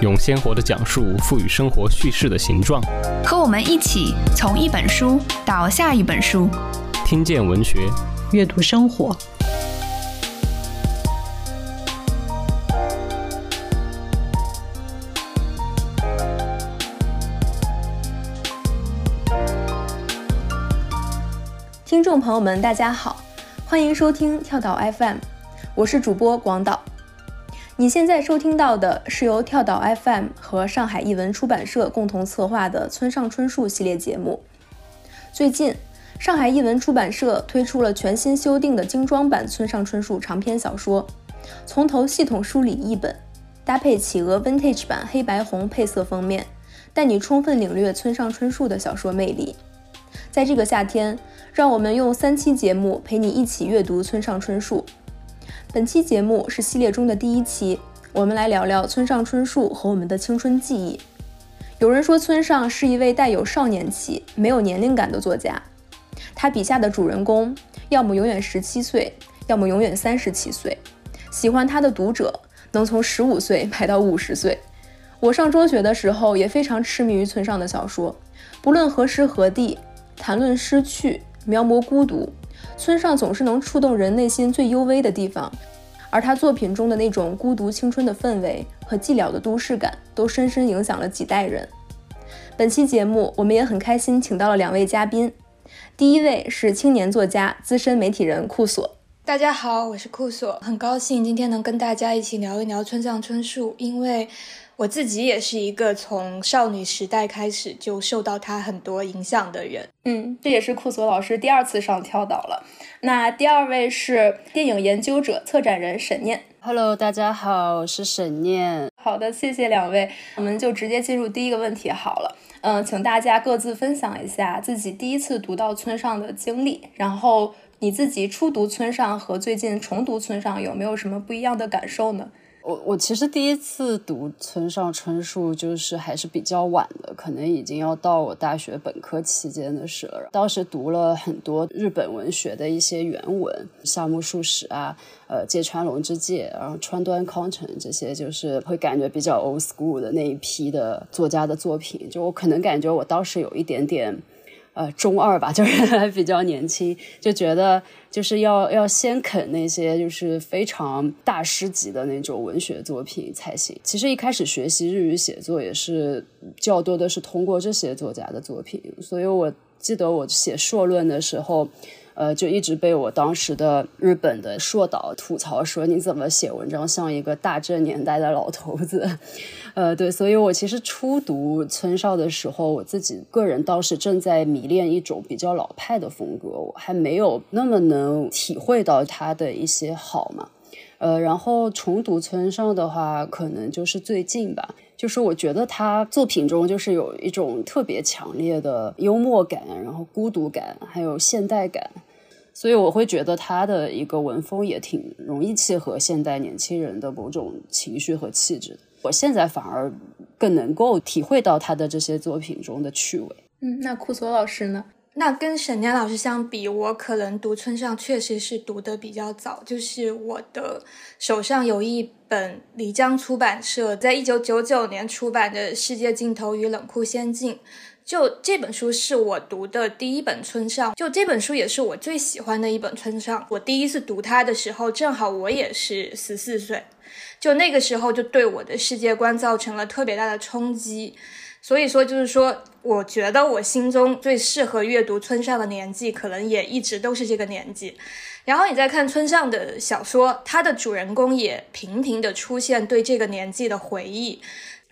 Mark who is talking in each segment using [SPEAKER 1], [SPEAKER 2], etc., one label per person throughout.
[SPEAKER 1] 用鲜活的讲述赋予生活叙事的形状。
[SPEAKER 2] 和我们一起从一本书到下一本书，
[SPEAKER 1] 听见文学，
[SPEAKER 3] 阅读生活。
[SPEAKER 4] 听众朋友们，大家好，欢迎收听跳岛 FM，我是主播广岛。你现在收听到的是由跳岛 FM 和上海译文出版社共同策划的村上春树系列节目。最近，上海译文出版社推出了全新修订的精装版村上春树长篇小说，从头系统梳理译本，搭配企鹅 Vintage 版黑白红配色封面，带你充分领略村上春树的小说魅力。在这个夏天。让我们用三期节目陪你一起阅读村上春树。本期节目是系列中的第一期，我们来聊聊村上春树和我们的青春记忆。有人说村上是一位带有少年气、没有年龄感的作家，他笔下的主人公要么永远十七岁，要么永远三十七岁。喜欢他的读者能从十五岁排到五十岁。我上中学的时候也非常痴迷于村上的小说，不论何时何地，谈论失去。描摹孤独，村上总是能触动人内心最幽微的地方，而他作品中的那种孤独青春的氛围和寂寥的都市感，都深深影响了几代人。本期节目，我们也很开心，请到了两位嘉宾。第一位是青年作家、资深媒体人库索。
[SPEAKER 5] 大家好，我是库索，很高兴今天能跟大家一起聊一聊村上春树，因为。我自己也是一个从少女时代开始就受到他很多影响的人。
[SPEAKER 4] 嗯，这也是库索老师第二次上跳岛了。那第二位是电影研究者、策展人沈念。
[SPEAKER 6] Hello，大家好，我是沈念。
[SPEAKER 4] 好的，谢谢两位。我们就直接进入第一个问题好了。嗯，请大家各自分享一下自己第一次读到村上的经历，然后你自己初读村上和最近重读村上有没有什么不一样的感受呢？
[SPEAKER 6] 我我其实第一次读村上春树就是还是比较晚的，可能已经要到我大学本科期间的事了。当时读了很多日本文学的一些原文，夏目漱石啊，呃，芥川龙之介，然后川端康成这些，就是会感觉比较 old school 的那一批的作家的作品。就我可能感觉我当时有一点点。呃，中二吧，就是还比较年轻，就觉得就是要要先啃那些就是非常大师级的那种文学作品才行。其实一开始学习日语写作也是较多的是通过这些作家的作品，所以我记得我写硕论的时候。呃，就一直被我当时的日本的硕导吐槽说，你怎么写文章像一个大正年代的老头子？呃，对，所以我其实初读村上的时候，我自己个人倒是正在迷恋一种比较老派的风格，我还没有那么能体会到他的一些好嘛。呃，然后重读村上的话，可能就是最近吧。就是我觉得他作品中就是有一种特别强烈的幽默感，然后孤独感，还有现代感。所以我会觉得他的一个文风也挺容易契合现代年轻人的某种情绪和气质。我现在反而更能够体会到他的这些作品中的趣味。
[SPEAKER 4] 嗯，那库索老师呢？
[SPEAKER 5] 那跟沈念老师相比，我可能读村上确实是读的比较早。就是我的手上有一本漓江出版社在一九九九年出版的《世界尽头与冷酷仙境》。就这本书是我读的第一本村上，就这本书也是我最喜欢的一本村上。我第一次读它的时候，正好我也是十四岁，就那个时候就对我的世界观造成了特别大的冲击。所以说，就是说，我觉得我心中最适合阅读村上的年纪，可能也一直都是这个年纪。然后你再看村上的小说，他的主人公也频频的出现对这个年纪的回忆。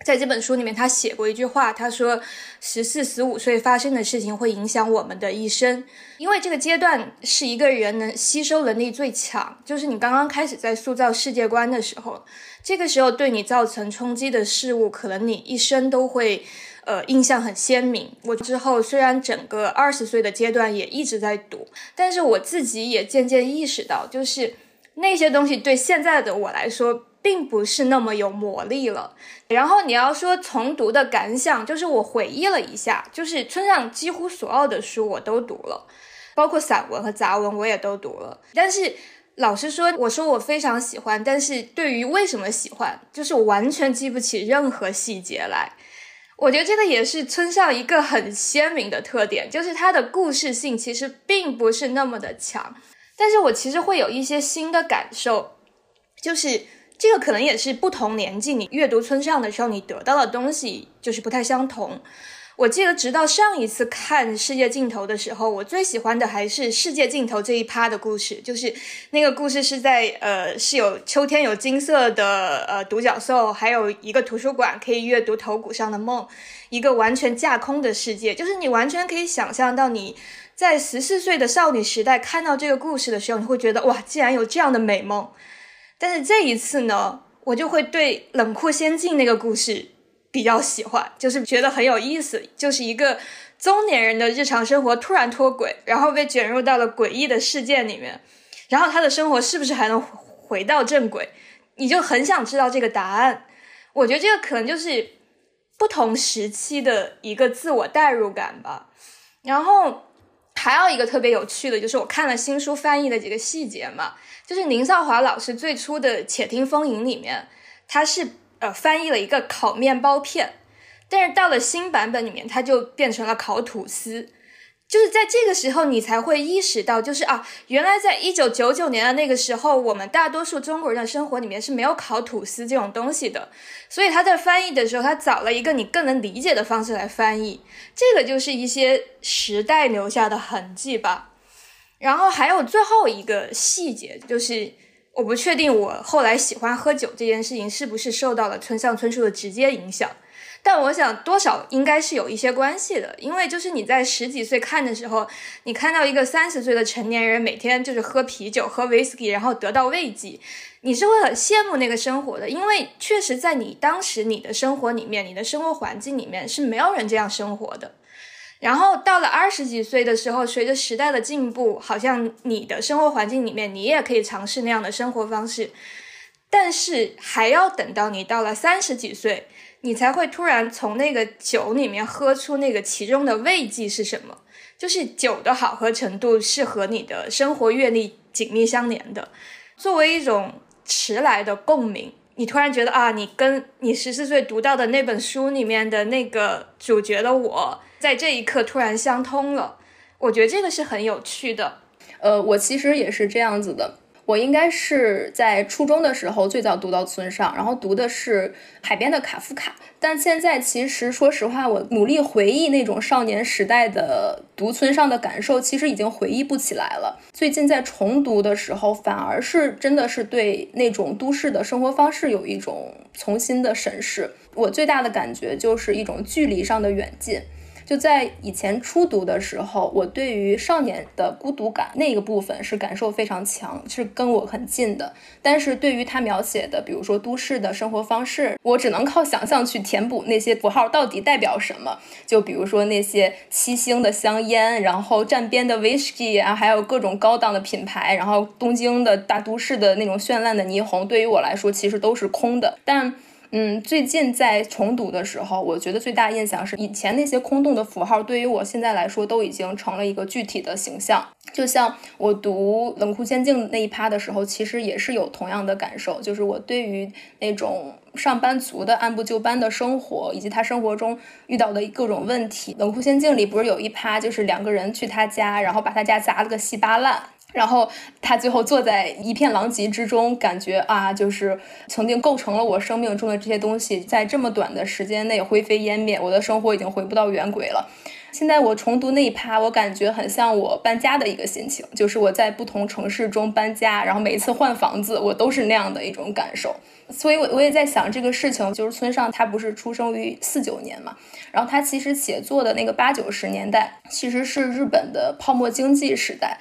[SPEAKER 5] 在这本书里面，他写过一句话，他说：“十四、十五岁发生的事情会影响我们的一生，因为这个阶段是一个人能吸收能力最强，就是你刚刚开始在塑造世界观的时候，这个时候对你造成冲击的事物，可能你一生都会呃印象很鲜明。我之后虽然整个二十岁的阶段也一直在读，但是我自己也渐渐意识到，就是那些东西对现在的我来说。”并不是那么有魔力了。然后你要说重读的感想，就是我回忆了一下，就是村上几乎所有的书我都读了，包括散文和杂文我也都读了。但是老实说，我说我非常喜欢，但是对于为什么喜欢，就是我完全记不起任何细节来。我觉得这个也是村上一个很鲜明的特点，就是他的故事性其实并不是那么的强。但是我其实会有一些新的感受，就是。这个可能也是不同年纪你阅读村上的时候，你得到的东西就是不太相同。我记得直到上一次看《世界尽头》的时候，我最喜欢的还是《世界尽头》这一趴的故事，就是那个故事是在呃是有秋天有金色的呃独角兽，还有一个图书馆可以阅读头骨上的梦，一个完全架空的世界，就是你完全可以想象到你在十四岁的少女时代看到这个故事的时候，你会觉得哇，竟然有这样的美梦。但是这一次呢，我就会对冷酷仙境那个故事比较喜欢，就是觉得很有意思，就是一个中年人的日常生活突然脱轨，然后被卷入到了诡异的事件里面，然后他的生活是不是还能回到正轨？你就很想知道这个答案。我觉得这个可能就是不同时期的一个自我代入感吧。然后还有一个特别有趣的，就是我看了新书翻译的几个细节嘛。就是宁少华老师最初的《且听风吟》里面，他是呃翻译了一个烤面包片，但是到了新版本里面，他就变成了烤吐司。就是在这个时候，你才会意识到，就是啊，原来在一九九九年的那个时候，我们大多数中国人的生活里面是没有烤吐司这种东西的。所以他在翻译的时候，他找了一个你更能理解的方式来翻译。这个就是一些时代留下的痕迹吧。然后还有最后一个细节，就是我不确定我后来喜欢喝酒这件事情是不是受到了村上春树的直接影响，但我想多少应该是有一些关系的，因为就是你在十几岁看的时候，你看到一个三十岁的成年人每天就是喝啤酒、喝威士忌，然后得到慰藉，你是会很羡慕那个生活的，因为确实在你当时你的生活里面、你的生活环境里面是没有人这样生活的。然后到了二十几岁的时候，随着时代的进步，好像你的生活环境里面，你也可以尝试那样的生活方式。但是还要等到你到了三十几岁，你才会突然从那个酒里面喝出那个其中的慰藉是什么？就是酒的好喝程度是和你的生活阅历紧密相连的，作为一种迟来的共鸣。你突然觉得啊，你跟你十四岁读到的那本书里面的那个主角的我。在这一刻突然相通了，我觉得这个是很有趣的。
[SPEAKER 4] 呃，我其实也是这样子的。我应该是在初中的时候最早读到村上，然后读的是海边的卡夫卡。但现在其实说实话，我努力回忆那种少年时代的读村上的感受，其实已经回忆不起来了。最近在重读的时候，反而是真的是对那种都市的生活方式有一种重新的审视。我最大的感觉就是一种距离上的远近。就在以前初读的时候，我对于少年的孤独感那个部分是感受非常强，是跟我很近的。但是对于他描写的，比如说都市的生活方式，我只能靠想象去填补那些符号到底代表什么。就比如说那些七星的香烟，然后站边的 whisky 啊，还有各种高档的品牌，然后东京的大都市的那种绚烂的霓虹，对于我来说其实都是空的。但嗯，最近在重读的时候，我觉得最大印象是以前那些空洞的符号，对于我现在来说都已经成了一个具体的形象。就像我读《冷酷仙境》那一趴的时候，其实也是有同样的感受，就是我对于那种上班族的按部就班的生活，以及他生活中遇到的各种问题。《冷酷仙境》里不是有一趴，就是两个人去他家，然后把他家砸了个稀巴烂。然后他最后坐在一片狼藉之中，感觉啊，就是曾经构成了我生命中的这些东西，在这么短的时间内灰飞烟灭，我的生活已经回不到原轨了。现在我重读那一趴，我感觉很像我搬家的一个心情，就是我在不同城市中搬家，然后每一次换房子，我都是那样的一种感受。所以我我也在想这个事情，就是村上他不是出生于四九年嘛，然后他其实写作的那个八九十年代，其实是日本的泡沫经济时代。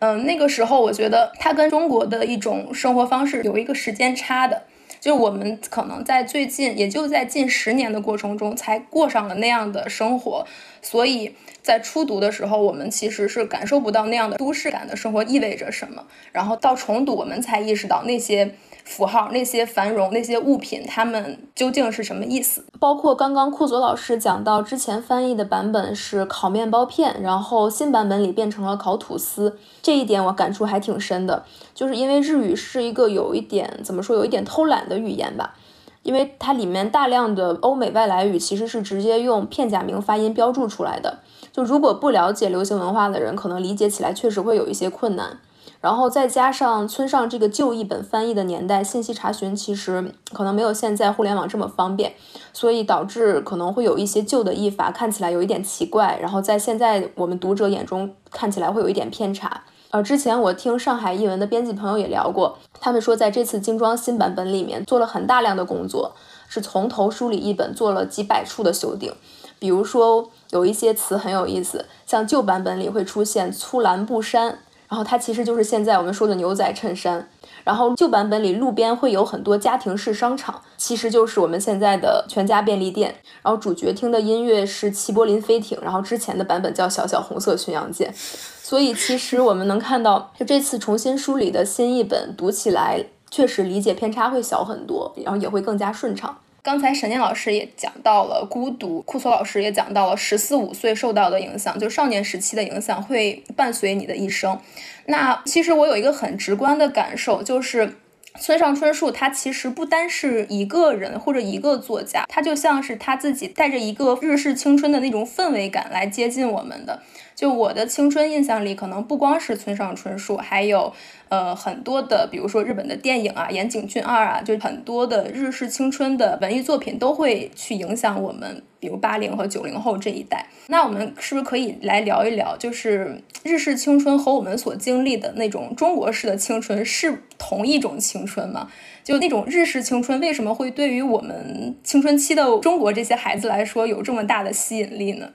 [SPEAKER 4] 嗯，那个时候我觉得它跟中国的一种生活方式有一个时间差的，就是我们可能在最近，也就在近十年的过程中才过上了那样的生活，所以在初读的时候，我们其实是感受不到那样的都市感的生活意味着什么，然后到重读，我们才意识到那些。符号那些繁荣那些物品，它们究竟是什么意思？包括刚刚库佐老师讲到，之前翻译的版本是烤面包片，然后新版本里变成了烤吐司，这一点我感触还挺深的。就是因为日语是一个有一点怎么说，有一点偷懒的语言吧，因为它里面大量的欧美外来语其实是直接用片假名发音标注出来的，就如果不了解流行文化的人，可能理解起来确实会有一些困难。然后再加上村上这个旧译本翻译的年代，信息查询其实可能没有现在互联网这么方便，所以导致可能会有一些旧的译法看起来有一点奇怪，然后在现在我们读者眼中看起来会有一点偏差。呃，之前我听上海译文的编辑朋友也聊过，他们说在这次精装新版本里面做了很大量的工作，是从头梳理一本做了几百处的修订，比如说有一些词很有意思，像旧版本里会出现粗蓝布衫。然后它其实就是现在我们说的牛仔衬衫。然后旧版本里路边会有很多家庭式商场，其实就是我们现在的全家便利店。然后主角听的音乐是齐柏林飞艇，然后之前的版本叫小小红色巡洋舰。所以其实我们能看到，就这次重新梳理的新译本，读起来确实理解偏差会小很多，然后也会更加顺畅。刚才沈念老师也讲到了孤独，库索老师也讲到了十四五岁受到的影响，就少年时期的影响会伴随你的一生。那其实我有一个很直观的感受，就是村上春树他其实不单是一个人或者一个作家，他就像是他自己带着一个日式青春的那种氛围感来接近我们的。就我的青春印象里，可能不光是村上春树，还有呃很多的，比如说日本的电影啊，岩井俊二啊，就很多的日式青春的文艺作品都会去影响我们，比如八零和九零后这一代。那我们是不是可以来聊一聊，就是日式青春和我们所经历的那种中国式的青春是同一种青春吗？就那种日式青春为什么会对于我们青春期的中国这些孩子来说有这么大的吸引力呢？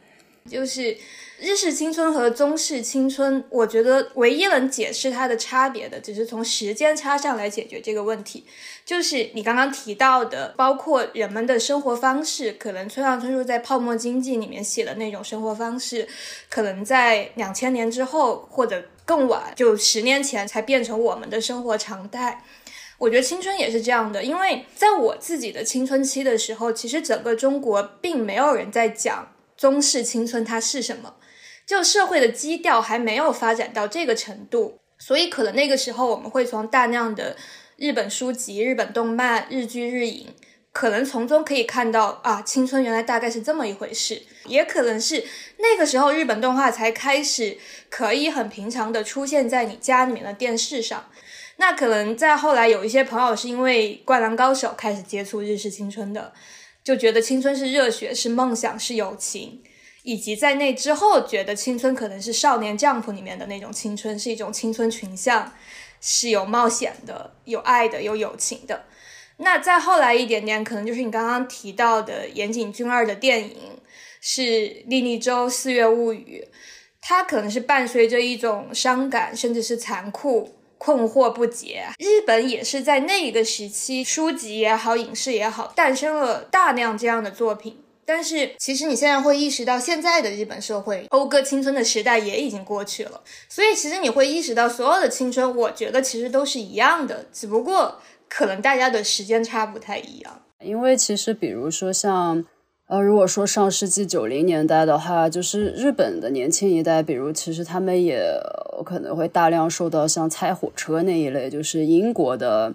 [SPEAKER 5] 就是。日式青春和中式青春，我觉得唯一能解释它的差别的，只是从时间差上来解决这个问题。就是你刚刚提到的，包括人们的生活方式，可能村上春树在《泡沫经济》里面写的那种生活方式，可能在两千年之后或者更晚，就十年前才变成我们的生活常态。我觉得青春也是这样的，因为在我自己的青春期的时候，其实整个中国并没有人在讲中式青春它是什么。就社会的基调还没有发展到这个程度，所以可能那个时候我们会从大量的日本书籍、日本动漫、日剧、日影，可能从中可以看到啊，青春原来大概是这么一回事。也可能是那个时候日本动画才开始可以很平常的出现在你家里面的电视上。那可能再后来有一些朋友是因为《灌篮高手》开始接触日式青春的，就觉得青春是热血、是梦想、是友情。以及在那之后，觉得青春可能是《少年将谱》里面的那种青春，是一种青春群像，是有冒险的、有爱的、有友情的。那再后来一点点，可能就是你刚刚提到的岩井俊二的电影，是《莉莉周四月物语》，它可能是伴随着一种伤感，甚至是残酷、困惑不解。日本也是在那一个时期，书籍也好，影视也好，诞生了大量这样的作品。但是，其实你现在会意识到，现在的日本社会讴歌青春的时代也已经过去了。所以，其实你会意识到，所有的青春，我觉得其实都是一样的，只不过可能大家的时间差不太一样。
[SPEAKER 6] 因为其实，比如说像，呃，如果说上世纪九零年代的话，就是日本的年轻一代，比如其实他们也可能会大量受到像拆火车那一类，就是英国的。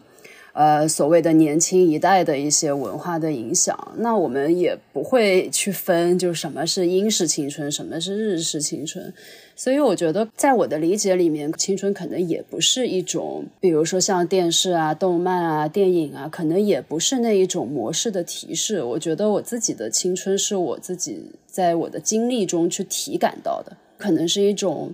[SPEAKER 6] 呃，所谓的年轻一代的一些文化的影响，那我们也不会去分，就什么是英式青春，什么是日式青春。所以我觉得，在我的理解里面，青春可能也不是一种，比如说像电视啊、动漫啊、电影啊，可能也不是那一种模式的提示。我觉得我自己的青春是我自己在我的经历中去体感到的，可能是一种。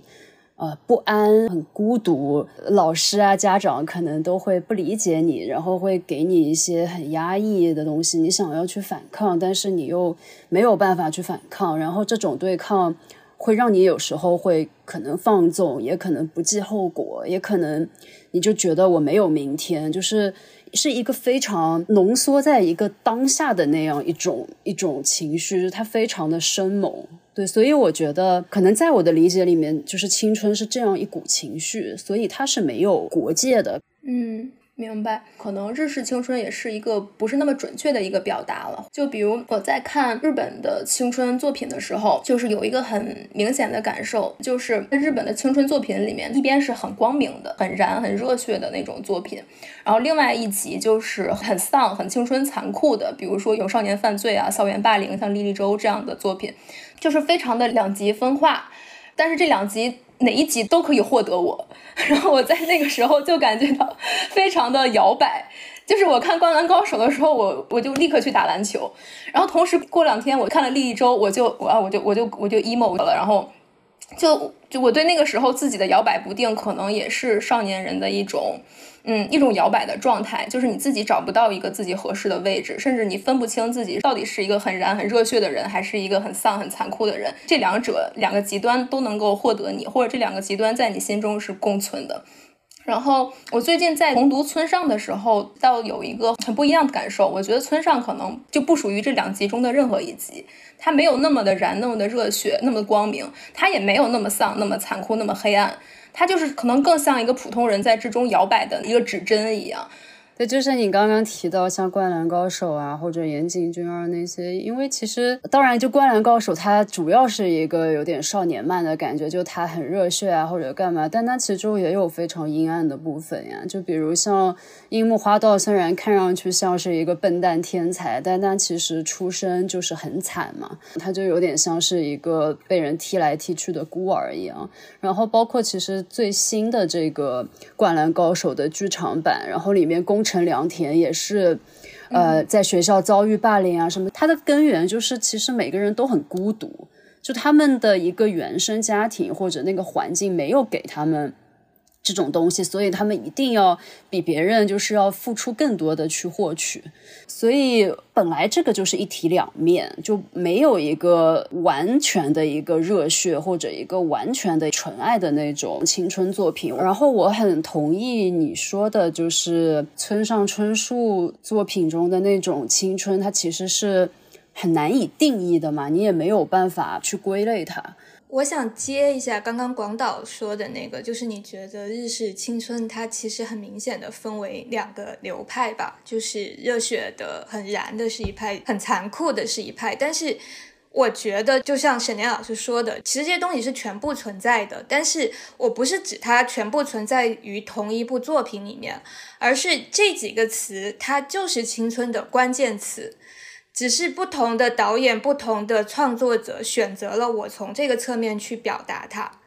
[SPEAKER 6] 呃不安、很孤独，老师啊、家长可能都会不理解你，然后会给你一些很压抑的东西，你想要去反抗，但是你又没有办法去反抗，然后这种对抗。会让你有时候会可能放纵，也可能不计后果，也可能你就觉得我没有明天，就是是一个非常浓缩在一个当下的那样一种一种情绪，它非常的生猛。对，所以我觉得可能在我的理解里面，就是青春是这样一股情绪，所以它是没有国界的。
[SPEAKER 4] 嗯。明白，可能日式青春也是一个不是那么准确的一个表达了。就比如我在看日本的青春作品的时候，就是有一个很明显的感受，就是日本的青春作品里面，一边是很光明的、很燃、很热血的那种作品，然后另外一集就是很丧、很青春残酷的，比如说有少年犯罪啊、校园霸凌，像《莉莉周》这样的作品，就是非常的两极分化。但是这两极。哪一集都可以获得我，然后我在那个时候就感觉到 非常的摇摆。就是我看《灌篮高手》的时候，我我就立刻去打篮球，然后同时过两天我看了《立一周》，我就我我就我就我就 emo 了，然后就就我对那个时候自己的摇摆不定，可能也是少年人的一种。嗯，一种摇摆的状态，就是你自己找不到一个自己合适的位置，甚至你分不清自己到底是一个很燃、很热血的人，还是一个很丧、很残酷的人。这两者两个极端都能够获得你，或者这两个极端在你心中是共存的。然后我最近在重读村上的时候，倒有一个很不一样的感受。我觉得村上可能就不属于这两集中的任何一集，他没有那么的燃、那么的热血、那么的光明，他也没有那么丧、那么残酷、那么黑暗。他就是可能更像一个普通人在之中摇摆的一个指针一样。
[SPEAKER 6] 对，就是你刚刚提到像《灌篮高手》啊，或者岩井俊二那些，因为其实当然就《灌篮高手》它主要是一个有点少年漫的感觉，就它很热血啊或者干嘛，但它其中也有非常阴暗的部分呀。就比如像樱木花道，虽然看上去像是一个笨蛋天才，但他其实出身就是很惨嘛，他就有点像是一个被人踢来踢去的孤儿一样。然后包括其实最新的这个《灌篮高手》的剧场版，然后里面公陈良田也是，呃，在学校遭遇霸凌啊什么，他的根源就是其实每个人都很孤独，就他们的一个原生家庭或者那个环境没有给他们。这种东西，所以他们一定要比别人就是要付出更多的去获取，所以本来这个就是一体两面，就没有一个完全的一个热血或者一个完全的纯爱的那种青春作品。然后我很同意你说的，就是村上春树作品中的那种青春，它其实是很难以定义的嘛，你也没有办法去归类它。
[SPEAKER 5] 我想接一下刚刚广岛说的那个，就是你觉得日式青春它其实很明显的分为两个流派吧，就是热血的很燃的是一派，很残酷的是一派。但是我觉得，就像沈年老师说的，其实这些东西是全部存在的，但是我不是指它全部存在于同一部作品里面，而是这几个词它就是青春的关键词。只是不同的导演、不同的创作者选择了我从这个侧面去表达它，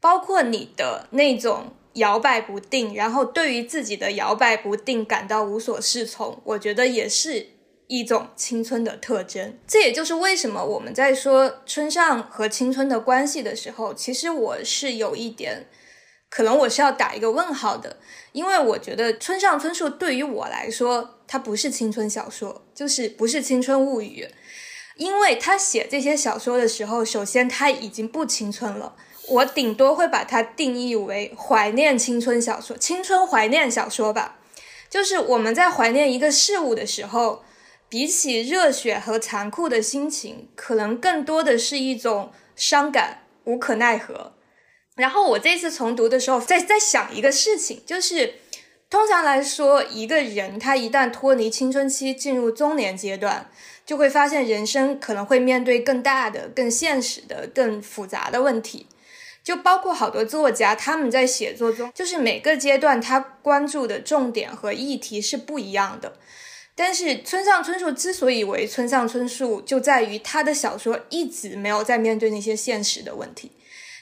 [SPEAKER 5] 包括你的那种摇摆不定，然后对于自己的摇摆不定感到无所适从，我觉得也是一种青春的特征。这也就是为什么我们在说村上和青春的关系的时候，其实我是有一点。可能我是要打一个问号的，因为我觉得村上春树对于我来说，它不是青春小说，就是不是青春物语。因为他写这些小说的时候，首先他已经不青春了，我顶多会把它定义为怀念青春小说、青春怀念小说吧。就是我们在怀念一个事物的时候，比起热血和残酷的心情，可能更多的是一种伤感、无可奈何。然后我这次重读的时候，在在想一个事情，就是通常来说，一个人他一旦脱离青春期进入中年阶段，就会发现人生可能会面对更大的、更现实的、更复杂的问题。就包括好多作家他们在写作中，就是每个阶段他关注的重点和议题是不一样的。但是村上春树之所以为村上春树，就在于他的小说一直没有在面对那些现实的问题。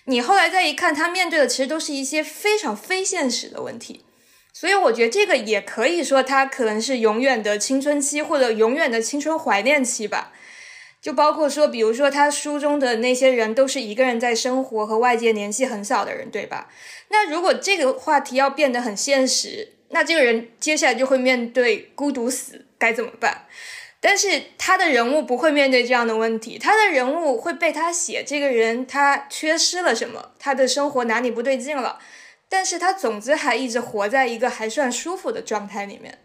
[SPEAKER 5] 你后来再一看，他面对的其实都是一些非常非现实的问题，所以我觉得这个也可以说他可能是永远的青春期或者永远的青春怀念期吧。就包括说，比如说他书中的那些人都是一个人在生活，和外界联系很少的人，对吧？那如果这个话题要变得很现实，那这个人接下来就会面对孤独死，该怎么办？但是他的人物不会面对这样的问题，他的人物会被他写这个人他缺失了什么，他的生活哪里不对劲了，但是他总之还一直活在一个还算舒服的状态里面。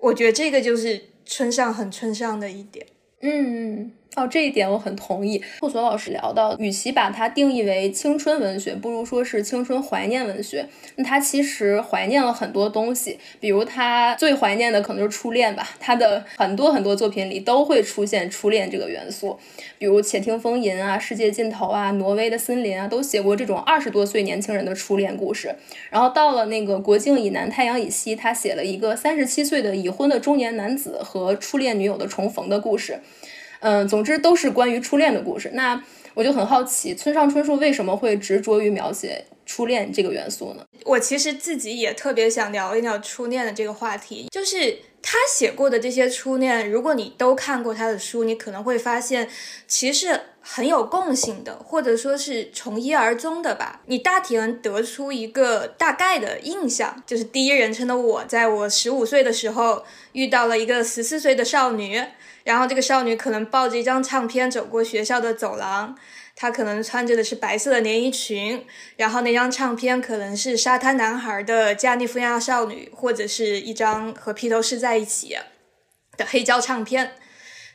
[SPEAKER 5] 我觉得这个就是村上很村上的一点。
[SPEAKER 4] 嗯。哦，这一点我很同意。霍索老师聊到，与其把它定义为青春文学，不如说是青春怀念文学。那他其实怀念了很多东西，比如他最怀念的可能就是初恋吧。他的很多很多作品里都会出现初恋这个元素，比如《且听风吟》啊，《世界尽头》啊，《挪威的森林》啊，都写过这种二十多岁年轻人的初恋故事。然后到了那个《国境以南，太阳以西》，他写了一个三十七岁的已婚的中年男子和初恋女友的重逢的故事。嗯，总之都是关于初恋的故事。那我就很好奇，村上春树为什么会执着于描写初恋这个元素呢？
[SPEAKER 5] 我其实自己也特别想聊一聊初恋的这个话题。就是他写过的这些初恋，如果你都看过他的书，你可能会发现，其实很有共性的，或者说是从一而终的吧。你大体能得出一个大概的印象，就是第一人称的我，在我十五岁的时候遇到了一个十四岁的少女。然后这个少女可能抱着一张唱片走过学校的走廊，她可能穿着的是白色的连衣裙，然后那张唱片可能是沙滩男孩的加利福尼亚少女，或者是一张和披头士在一起的黑胶唱片。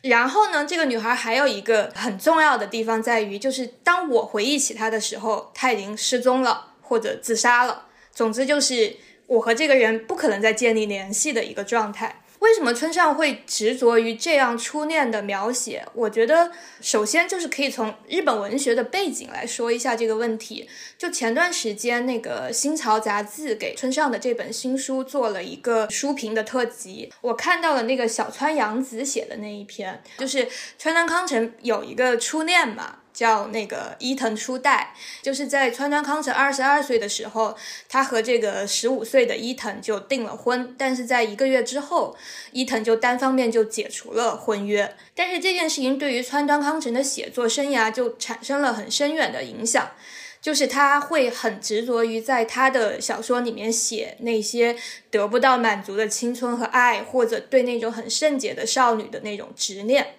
[SPEAKER 5] 然后呢，这个女孩还有一个很重要的地方在于，就是当我回忆起她的时候，她已经失踪了或者自杀了。总之就是我和这个人不可能再建立联系的一个状态。为什么村上会执着于这样初恋的描写？我觉得首先就是可以从日本文学的背景来说一下这个问题。就前段时间那个新潮杂志给村上的这本新书做了一个书评的特辑，我看到了那个小川洋子写的那一篇，就是川端康成有一个初恋嘛。叫那个伊藤初代，就是在川端康成二十二岁的时候，他和这个十五岁的伊藤就订了婚，但是在一个月之后，伊藤就单方面就解除了婚约。但是这件事情对于川端康成的写作生涯就产生了很深远的影响，就是他会很执着于在他的小说里面写那些得不到满足的青春和爱，或者对那种很圣洁的少女的那种执念，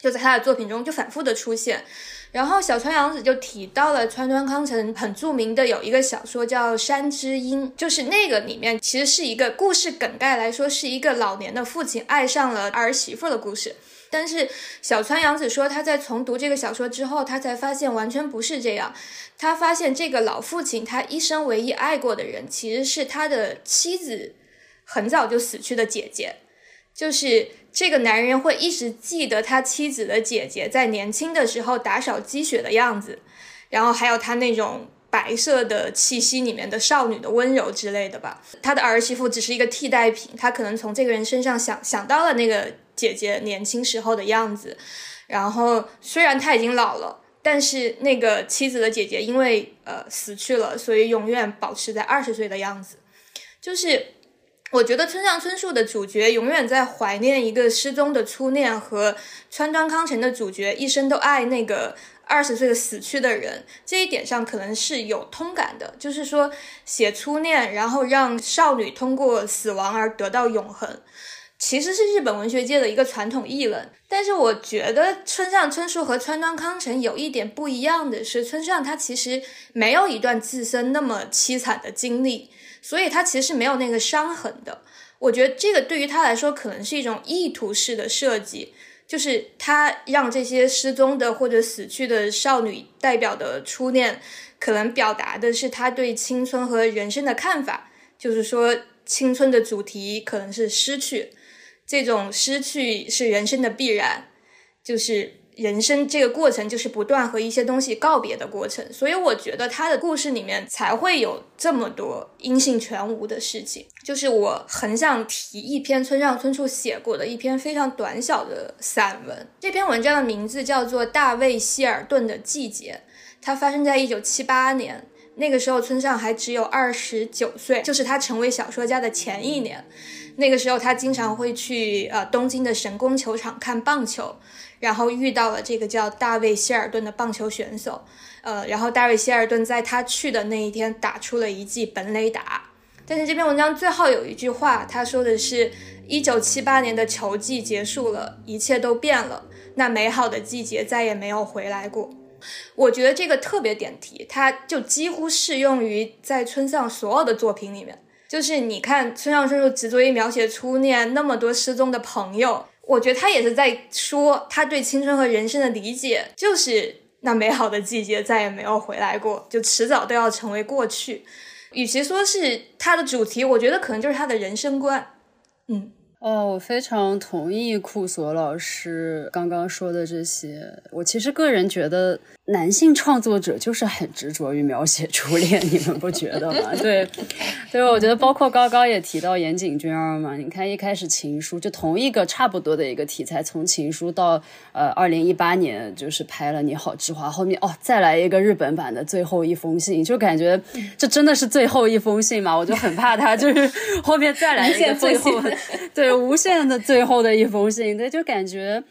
[SPEAKER 5] 就在他的作品中就反复的出现。然后小川洋子就提到了川端康成很著名的有一个小说叫《山之音》，就是那个里面其实是一个故事梗概来说是一个老年的父亲爱上了儿媳妇的故事。但是小川洋子说他在重读这个小说之后，他才发现完全不是这样。他发现这个老父亲他一生唯一爱过的人其实是他的妻子很早就死去的姐姐，就是。这个男人会一直记得他妻子的姐姐在年轻的时候打扫积雪的样子，然后还有他那种白色的气息里面的少女的温柔之类的吧。他的儿媳妇只是一个替代品，他可能从这个人身上想想到了那个姐姐年轻时候的样子。然后虽然他已经老了，但是那个妻子的姐姐因为呃死去了，所以永远保持在二十岁的样子，就是。我觉得村上春树的主角永远在怀念一个失踪的初恋，和川端康成的主角一生都爱那个二十岁死去的人，这一点上可能是有通感的。就是说，写初恋，然后让少女通过死亡而得到永恒，其实是日本文学界的一个传统议论。但是，我觉得村上春树和川端康成有一点不一样的是，村上他其实没有一段自身那么凄惨的经历。所以他其实是没有那个伤痕的。我觉得这个对于他来说可能是一种意图式的设计，就是他让这些失踪的或者死去的少女代表的初恋，可能表达的是他对青春和人生的看法。就是说，青春的主题可能是失去，这种失去是人生的必然，就是。人生这个过程就是不断和一些东西告别的过程，所以我觉得他的故事里面才会有这么多音信全无的事情。就是我很想提一篇村上春树写过的一篇非常短小的散文，这篇文章的名字叫做《大卫希尔顿的季节》，它发生在一九七八年，那个时候村上还只有二十九岁，就是他成为小说家的前一年。那个时候他经常会去呃东京的神宫球场看棒球，然后遇到了这个叫大卫希尔顿的棒球选手，呃，然后大卫希尔顿在他去的那一天打出了一记本垒打。但是这篇文章最后有一句话，他说的是：一九七八年的球季结束了，一切都变了，那美好的季节再也没有回来过。我觉得这个特别点题，它就几乎适用于在村上所有的作品里面。就是你看村上春树执着于描写初恋，那么多失踪的朋友，我觉得他也是在说他对青春和人生的理解，就是那美好的季节再也没有回来过，就迟早都要成为过去。与其说是他的主题，我觉得可能就是他的人生观。嗯。
[SPEAKER 6] 哦，我非常同意库索老师刚刚说的这些。我其实个人觉得，男性创作者就是很执着于描写初恋，你们不觉得吗？对，对，我觉得包括高高也提到岩井俊二嘛。你看一开始情书就同一个差不多的一个题材，从情书到呃二零一八年就是拍了你好之华，后面哦再来一个日本版的最后一封信，就感觉这真的是最后一封信嘛？我就很怕他就是 后面再来一个最后对。无限的最后的一封信，对，就感觉。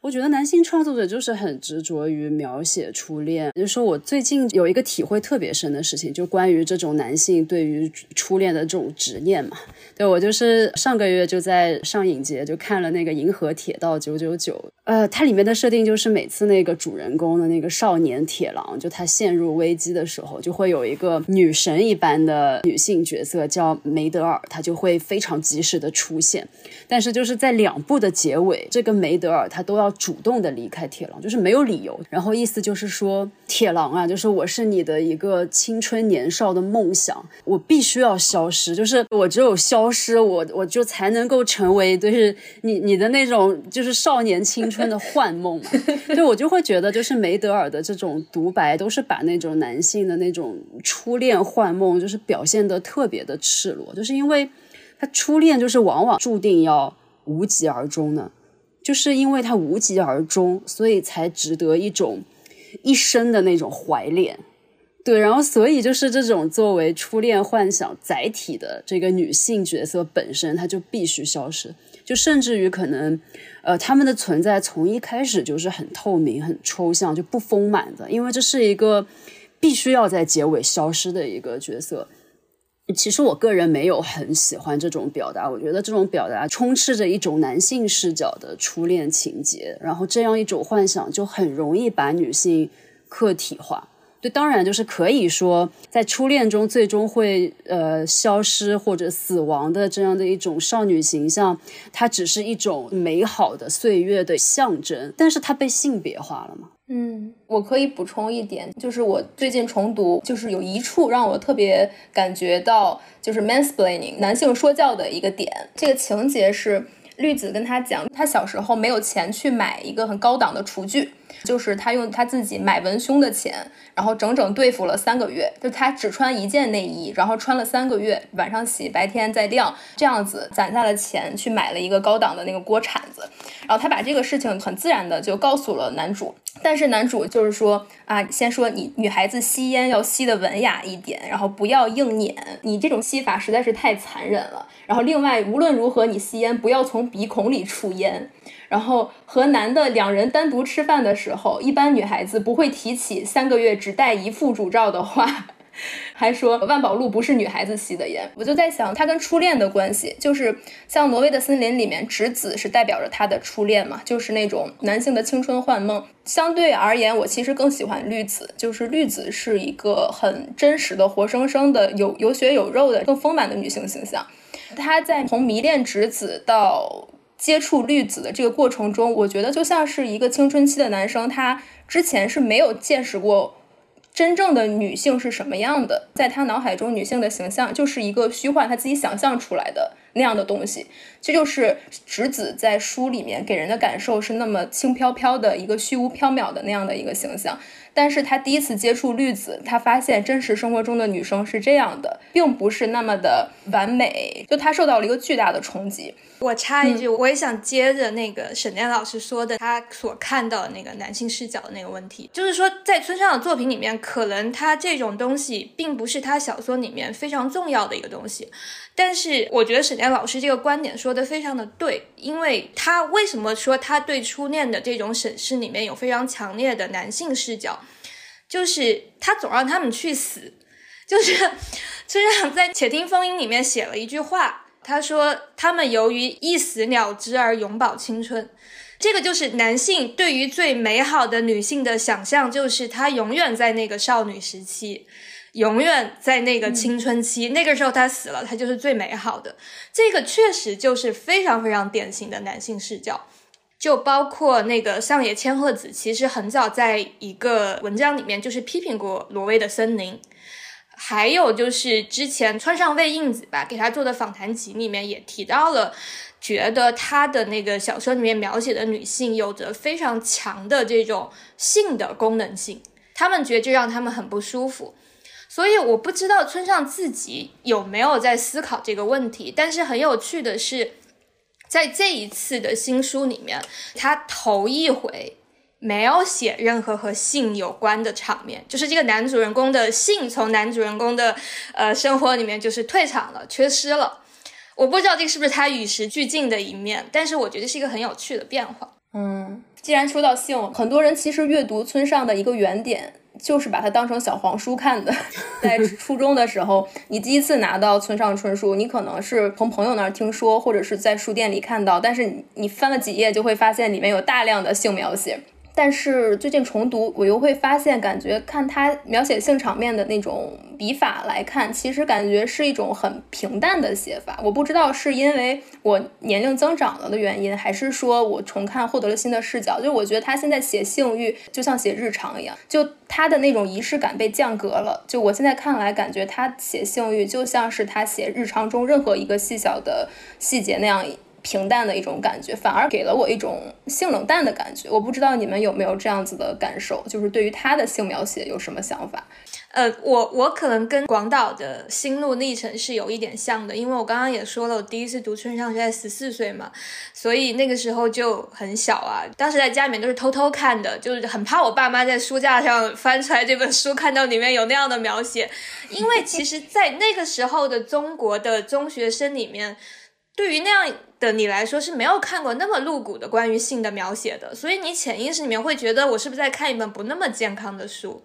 [SPEAKER 6] 我觉得男性创作者就是很执着于描写初恋。就说我最近有一个体会特别深的事情，就关于这种男性对于初恋的这种执念嘛。我就是上个月就在上影节就看了那个《银河铁道九九九》，呃，它里面的设定就是每次那个主人公的那个少年铁狼，就他陷入危机的时候，就会有一个女神一般的女性角色叫梅德尔，她就会非常及时的出现。但是就是在两部的结尾，这个梅德尔她都要。主动的离开铁狼，就是没有理由。然后意思就是说，铁狼啊，就是我是你的一个青春年少的梦想，我必须要消失。就是我只有消失，我我就才能够成为，就是你你的那种就是少年青春的幻梦嘛。对我就会觉得，就是梅德尔的这种独白，都是把那种男性的那种初恋幻梦，就是表现的特别的赤裸。就是因为他初恋，就是往往注定要无疾而终呢。就是因为他无疾而终，所以才值得一种一生的那种怀恋，对。然后，所以就是这种作为初恋幻想载体的这个女性角色本身，她就必须消失。就甚至于可能，呃，他们的存在从一开始就是很透明、很抽象，就不丰满的，因为这是一个必须要在结尾消失的一个角色。其实我个人没有很喜欢这种表达，我觉得这种表达充斥着一种男性视角的初恋情节，然后这样一种幻想就很容易把女性客体化。对，当然就是可以说，在初恋中最终会呃消失或者死亡的这样的一种少女形象，它只是一种美好的岁月的象征，但是它被性别化了吗？
[SPEAKER 4] 嗯，我可以补充一点，就是我最近重读，就是有一处让我特别感觉到，就是 mansplaining 男性说教的一个点。这个情节是绿子跟他讲，他小时候没有钱去买一个很高档的厨具，就是他用他自己买文胸的钱。然后整整对付了三个月，就他只穿一件内衣，然后穿了三个月，晚上洗，白天再晾，这样子攒下了钱去买了一个高档的那个锅铲子。然后他把这个事情很自然的就告诉了男主，但是男主就是说啊，先说你女孩子吸烟要吸的文雅一点，然后不要硬撵，你这种吸法实在是太残忍了。然后另外无论如何你吸烟不要从鼻孔里出烟。然后和男的两人单独吃饭的时候，一般女孩子不会提起三个月只带一副主照的话，还说万宝路不是女孩子吸的烟。我就在想，他跟初恋的关系，就是像挪威的森林里面，直子是代表着他的初恋嘛，就是那种男性的青春幻梦。相对而言，我其实更喜欢绿子，就是绿子是一个很真实的、活生生的、有有血有肉的、更丰满的女性形象。她在从迷恋直子到。接触绿子的这个过程中，我觉得就像是一个青春期的男生，他之前是没有见识过真正的女性是什么样的，在他脑海中，女性的形象就是一个虚幻，他自己想象出来的那样的东西。这就是直子在书里面给人的感受是那么轻飘飘的一个虚无缥缈的那样的一个形象。但是他第一次接触绿子，他发现真实生活中的女生是这样的，并不是那么的完美，就他受到了一个巨大的冲击。
[SPEAKER 5] 我插一句，我也想接着那个沈炼老师说的，他所看到的那个男性视角的那个问题，就是说在村上的作品里面，可能他这种东西并不是他小说里面非常重要的一个东西。但是我觉得沈念老师这个观点说的非常的对，因为他为什么说他对初恋的这种审视里面有非常强烈的男性视角，就是他总让他们去死，就是 村上在《且听风吟》里面写了一句话，他说他们由于一死了之而永葆青春。这个就是男性对于最美好的女性的想象，就是她永远在那个少女时期，永远在那个青春期，那个时候她死了，她就是最美好的。这个确实就是非常非常典型的男性视角，就包括那个上野千鹤子，其实很早在一个文章里面就是批评过挪威的森林，还有就是之前川上未映子吧给他做的访谈集里面也提到了。觉得他的那个小说里面描写的女性有着非常强的这种性的功能性，他们觉得这让他们很不舒服。所以我不知道村上自己有没有在思考这个问题。但是很有趣的是，在这一次的新书里面，他头一回没有写任何和性有关的场面，就是这个男主人公的性从男主人公的呃生活里面就是退场了，缺失了。我不知道这个是不是他与时俱进的一面，但是我觉得是一个很有趣的变化。
[SPEAKER 4] 嗯，既然说到性，很多人其实阅读村上的一个原点就是把它当成小黄书看的。在初中的时候，你第一次拿到村上春树，你可能是从朋友那儿听说，或者是在书店里看到，但是你你翻了几页就会发现里面有大量的性描写。但是最近重读，我又会发现，感觉看他描写性场面的那种笔法来看，其实感觉是一种很平淡的写法。我不知道是因为我年龄增长了的原因，还是说我重看获得了新的视角。就我觉得他现在写性欲就像写日常一样，就他的那种仪式感被降格了。就我现在看来，感觉他写性欲就像是他写日常中任何一个细小的细节那样。平淡的一种感觉，反而给了我一种性冷淡的感觉。我不知道你们有没有这样子的感受，就是对于他的性描写有什么想法？
[SPEAKER 5] 呃，我我可能跟广岛的心路历程是有一点像的，因为我刚刚也说了，我第一次读村上是在十四岁嘛，所以那个时候就很小啊。当时在家里面都是偷偷看的，就是很怕我爸妈在书架上翻出来这本书，看到里面有那样的描写，因为其实，在那个时候的中国的中学生里面。对于那样的你来说是没有看过那么露骨的关于性的描写的，所以你潜意识里面会觉得我是不是在看一本不那么健康的书？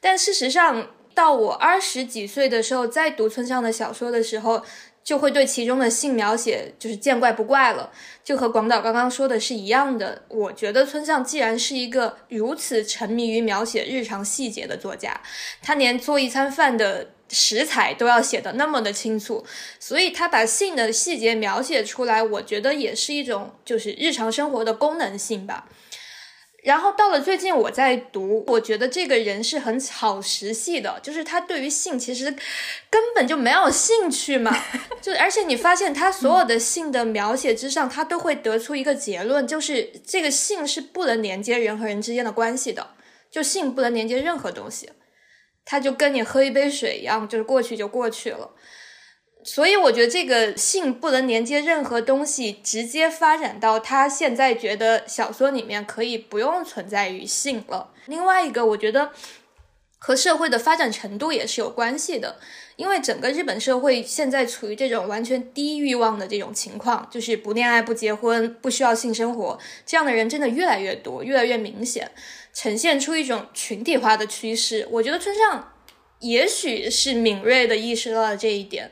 [SPEAKER 5] 但事实上，到我二十几岁的时候再读村上的小说的时候，就会对其中的性描写就是见怪不怪了。就和广岛刚刚说的是一样的，我觉得村上既然是一个如此沉迷于描写日常细节的作家，他连做一餐饭的。食材都要写的那么的清楚，所以他把性的细节描写出来，我觉得也是一种就是日常生活的功能性吧。然后到了最近我在读，我觉得这个人是很草食系的，就是他对于性其实根本就没有兴趣嘛。就而且你发现他所有的性的描写之上，他都会得出一个结论，就是这个性是不能连接人和人之间的关系的，就性不能连接任何东西。他就跟你喝一杯水一样，就是过去就过去了。所以我觉得这个性不能连接任何东西，直接发展到他现在觉得小说里面可以不用存在于性了。另外一个，我觉得和社会的发展程度也是有关系的，因为整个日本社会现在处于这种完全低欲望的这种情况，就是不恋爱、不结婚、不需要性生活，这样的人真的越来越多，越来越明显。呈现出一种群体化的趋势，我觉得村上也许是敏锐的意识到了这一点，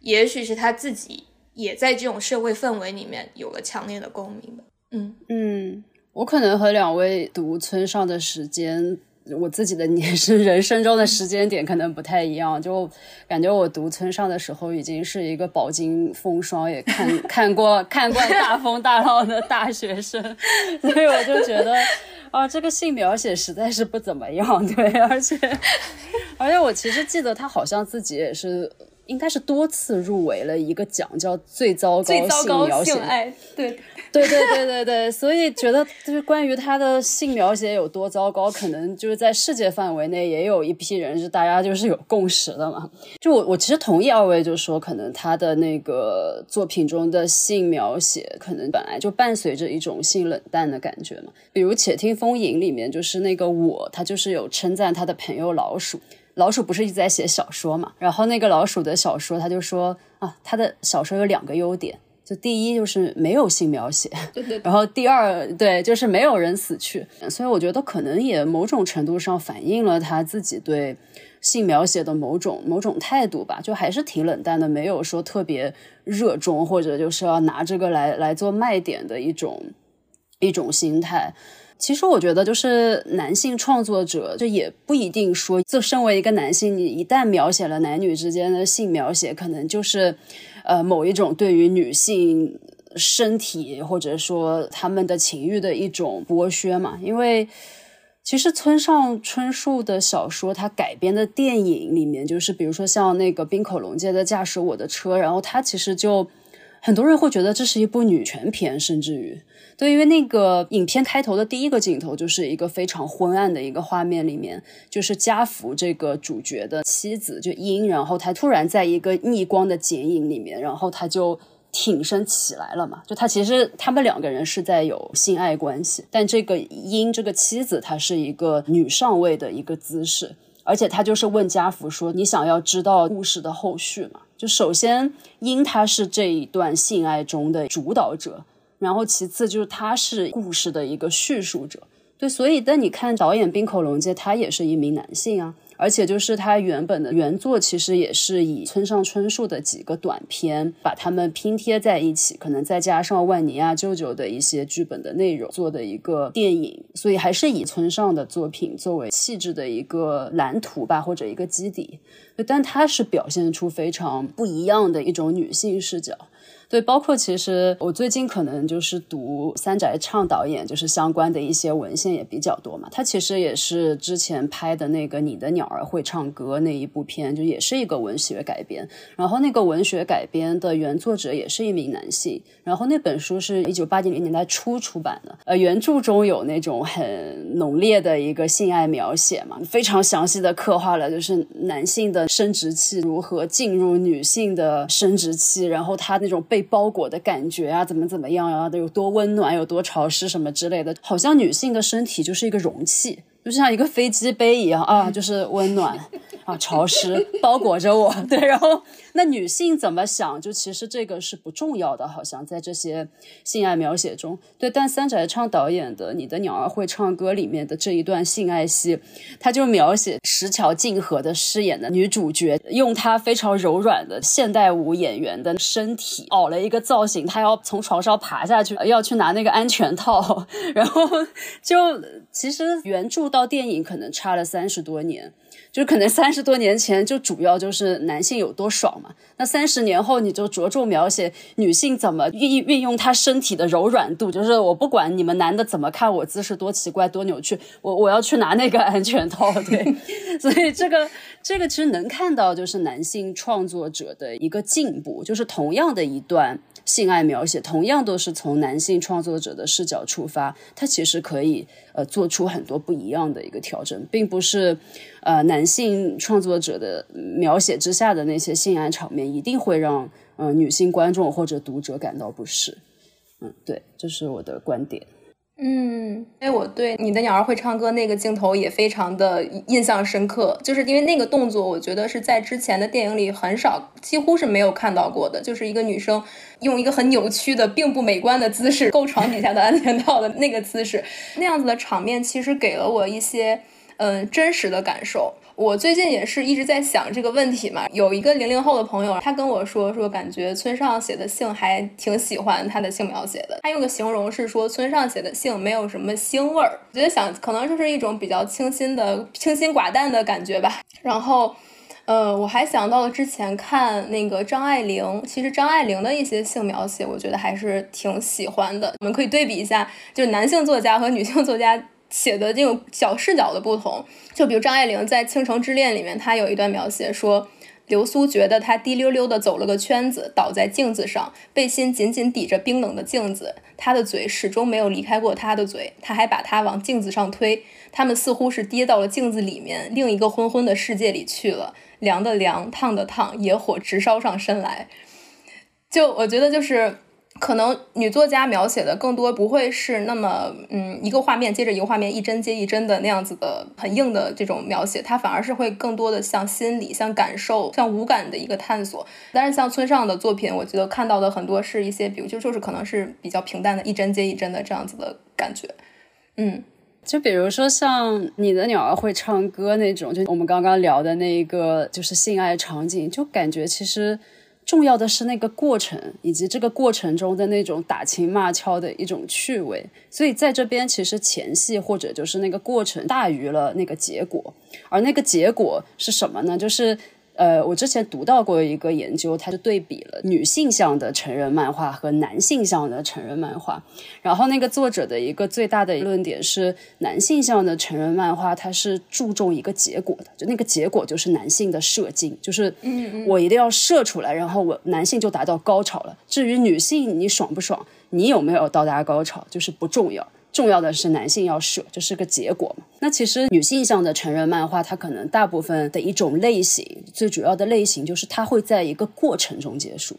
[SPEAKER 5] 也许是他自己也在这种社会氛围里面有了强烈的共鸣吧。
[SPEAKER 6] 嗯嗯，我可能和两位读村上的时间，我自己的年是 人生中的时间点可能不太一样，就感觉我读村上的时候已经是一个饱经风霜，也看 看过看惯大风大浪的大学生，所以我就觉得。啊，这个性描写实在是不怎么样，对，而且，而且我其实记得他好像自己也是，应该是多次入围了一个奖，叫最糟糕性描写，
[SPEAKER 4] 对。
[SPEAKER 6] 对对对对对，所以觉得就是关于他的性描写有多糟糕，可能就是在世界范围内也有一批人是大家就是有共识的嘛。就我我其实同意二位就说，可能他的那个作品中的性描写，可能本来就伴随着一种性冷淡的感觉嘛。比如《且听风吟》里面，就是那个我，他就是有称赞他的朋友老鼠。老鼠不是一直在写小说嘛？然后那个老鼠的小说，他就说啊，他的小说有两个优点，就第一就是没有性描写，
[SPEAKER 4] 对对。
[SPEAKER 6] 然后第二，对，就是没有人死去。所以我觉得可能也某种程度上反映了他自己对性描写的某种某种态度吧，就还是挺冷淡的，没有说特别热衷或者就是要拿这个来来做卖点的一种一种心态。其实我觉得，就是男性创作者，就也不一定说，就身为一个男性，你一旦描写了男女之间的性描写，可能就是，呃，某一种对于女性身体或者说他们的情欲的一种剥削嘛。因为其实村上春树的小说，他改编的电影里面，就是比如说像那个滨口龙介的《驾驶我的车》，然后他其实就很多人会觉得这是一部女权片，甚至于。对，因为那个影片开头的第一个镜头就是一个非常昏暗的一个画面，里面就是家福这个主角的妻子就英，然后他突然在一个逆光的剪影里面，然后他就挺身起来了嘛，就他其实他们两个人是在有性爱关系，但这个英这个妻子她是一个女上位的一个姿势，而且他就是问家福说：“你想要知道故事的后续吗？”就首先英他是这一段性爱中的主导者。然后其次就是他是故事的一个叙述者，对，所以但你看导演滨口龙介，他也是一名男性啊，而且就是他原本的原作其实也是以村上春树的几个短片把他们拼贴在一起，可能再加上万尼亚舅舅的一些剧本的内容做的一个电影，所以还是以村上的作品作为气质的一个蓝图吧，或者一个基底，但他是表现出非常不一样的一种女性视角。对，包括其实我最近可能就是读三宅唱导演，就是相关的一些文献也比较多嘛。他其实也是之前拍的那个《你的鸟儿会唱歌》那一部片，就也是一个文学改编。然后那个文学改编的原作者也是一名男性。然后那本书是一九八零年代初出版的。呃，原著中有那种很浓烈的一个性爱描写嘛，非常详细的刻画了就是男性的生殖器如何进入女性的生殖器，然后他那种被包裹的感觉啊，怎么怎么样啊？有多温暖，有多潮湿，什么之类的，好像女性的身体就是一个容器。就像一个飞机杯一样啊，就是温暖 啊，潮湿包裹着我。对，然后那女性怎么想？就其实这个是不重要的，好像在这些性爱描写中。对，但三宅唱导演的《你的鸟儿会唱歌》里面的这一段性爱戏，他就描写石桥静河的饰演的女主角，用她非常柔软的现代舞演员的身体熬了一个造型，她要从床上爬下去，要去拿那个安全套，然后就其实原著。到电影可能差了三十多年，就是可能三十多年前就主要就是男性有多爽嘛，那三十年后你就着重描写女性怎么运运用她身体的柔软度，就是我不管你们男的怎么看我姿势多奇怪多扭曲，我我要去拿那个安全套，对，所以这个这个其实能看到就是男性创作者的一个进步，就是同样的一段。性爱描写同样都是从男性创作者的视角出发，它其实可以呃做出很多不一样的一个调整，并不是呃男性创作者的描写之下的那些性爱场面一定会让呃女性观众或者读者感到不适。嗯，对，这是我的观点。
[SPEAKER 4] 嗯，因为我对你的鸟儿会唱歌那个镜头也非常的印象深刻，就是因为那个动作，我觉得是在之前的电影里很少，几乎是没有看到过的，就是一个女生用一个很扭曲的、并不美观的姿势够床底下的安全套的那个姿势，那样子的场面，其实给了我一些嗯真实的感受。我最近也是一直在想这个问题嘛，有一个零零后的朋友，他跟我说说，感觉村上写的性还挺喜欢他的性描写的。他用的形容是说，村上写的性没有什么腥味儿。我觉得想可能就是一种比较清新的、清新寡淡的感觉吧。然后，呃，我还想到了之前看那个张爱玲，其实张爱玲的一些性描写，我觉得还是挺喜欢的。我们可以对比一下，就是男性作家和女性作家。写的这种小视角的不同，就比如张爱玲在《倾城之恋》里面，她有一段描写说，流苏觉得她滴溜溜的走了个圈子，倒在镜子上，背心紧紧抵着冰冷的镜子，她的嘴始终没有离开过他的嘴，他还把她往镜子上推，他们似乎是跌到了镜子里面另一个昏昏的世界里去了，凉的凉，烫的烫，野火直烧上身来。就我觉得就是。可能女作家描写的更多不会是那么嗯一个画面接着一个画面，一帧接一帧的那样子的很硬的这种描写，它反而是会更多的像心理、像感受、像五感的一个探索。但是像村上的作品，我觉得看到的很多是一些，比如就就是可能是比较平淡的一帧接一帧的这样子的感觉。嗯，
[SPEAKER 6] 就比如说像你的鸟儿会唱歌那种，就我们刚刚聊的那一个就是性爱场景，就感觉其实。重要的是那个过程，以及这个过程中的那种打情骂俏的一种趣味。所以在这边，其实前戏或者就是那个过程大于了那个结果，而那个结果是什么呢？就是。呃，我之前读到过一个研究，它就对比了女性向的成人漫画和男性向的成人漫画。然后那个作者的一个最大的论点是，男性向的成人漫画它是注重一个结果的，就那个结果就是男性的射精，就是我一定要射出来，然后我男性就达到高潮了。至于女性你爽不爽，你有没有到达高潮，就是不重要。重要的是男性要舍，这是个结果嘛？那其实女性向的成人漫画，它可能大部分的一种类型，最主要的类型就是它会在一个过程中结束，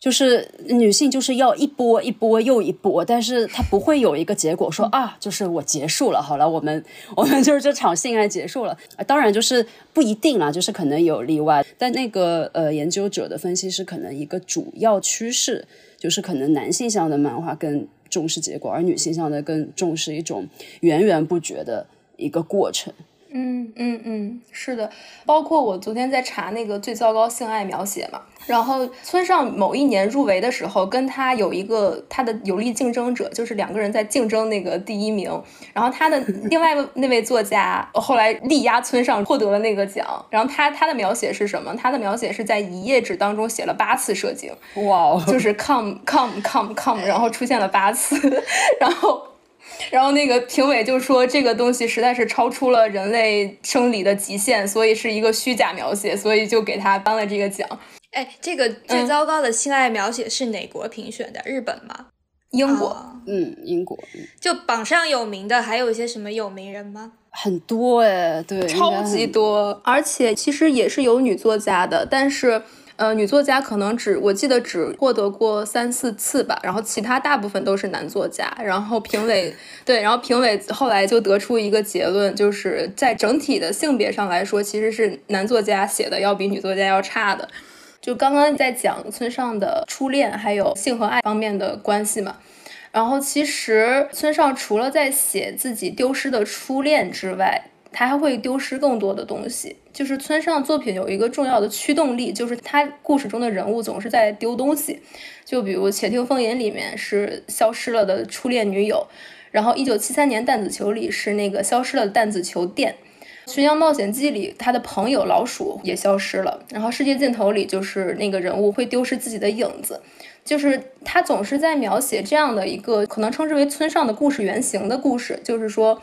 [SPEAKER 6] 就是女性就是要一波一波又一波，但是它不会有一个结果说啊，就是我结束了，好了，我们 我们就是这场性爱结束了。当然就是不一定啦，就是可能有例外，但那个呃研究者的分析是可能一个主要趋势，就是可能男性向的漫画跟。重视结果，而女性向的更重视一种源源不绝的一个过程。
[SPEAKER 4] 嗯嗯嗯，是的，包括我昨天在查那个最糟糕性爱描写嘛，然后村上某一年入围的时候，跟他有一个他的有力竞争者，就是两个人在竞争那个第一名，然后他的 另外那位作家后来力压村上获得了那个奖，然后他他的描写是什么？他的描写是在一页纸当中写了八次射精，
[SPEAKER 6] 哇，
[SPEAKER 4] 就是 come come come come，然后出现了八次，然后。然后那个评委就说这个东西实在是超出了人类生理的极限，所以是一个虚假描写，所以就给他颁了这个奖。
[SPEAKER 5] 哎，这个最糟糕的性爱描写是哪国评选的？日本吗？
[SPEAKER 4] 英国？
[SPEAKER 6] 嗯，英国。
[SPEAKER 5] 就榜上有名的还有一些什么有名人吗？
[SPEAKER 6] 很多哎，对，
[SPEAKER 4] 超级多，而且其实也是有女作家的，但是。呃，女作家可能只我记得只获得过三四次吧，然后其他大部分都是男作家。然后评委 对，然后评委后来就得出一个结论，就是在整体的性别上来说，其实是男作家写的要比女作家要差的。就刚刚在讲村上的初恋还有性和爱方面的关系嘛，然后其实村上除了在写自己丢失的初恋之外，他还会丢失更多的东西。就是村上作品有一个重要的驱动力，就是他故事中的人物总是在丢东西。就比如《且听风吟》里面是消失了的初恋女友，然后《一九七三年弹子球》里是那个消失了的弹子球店，《巡洋冒险记》里他的朋友老鼠也消失了，然后《世界尽头》里就是那个人物会丢失自己的影子。就是他总是在描写这样的一个可能称之为村上的故事原型的故事，就是说。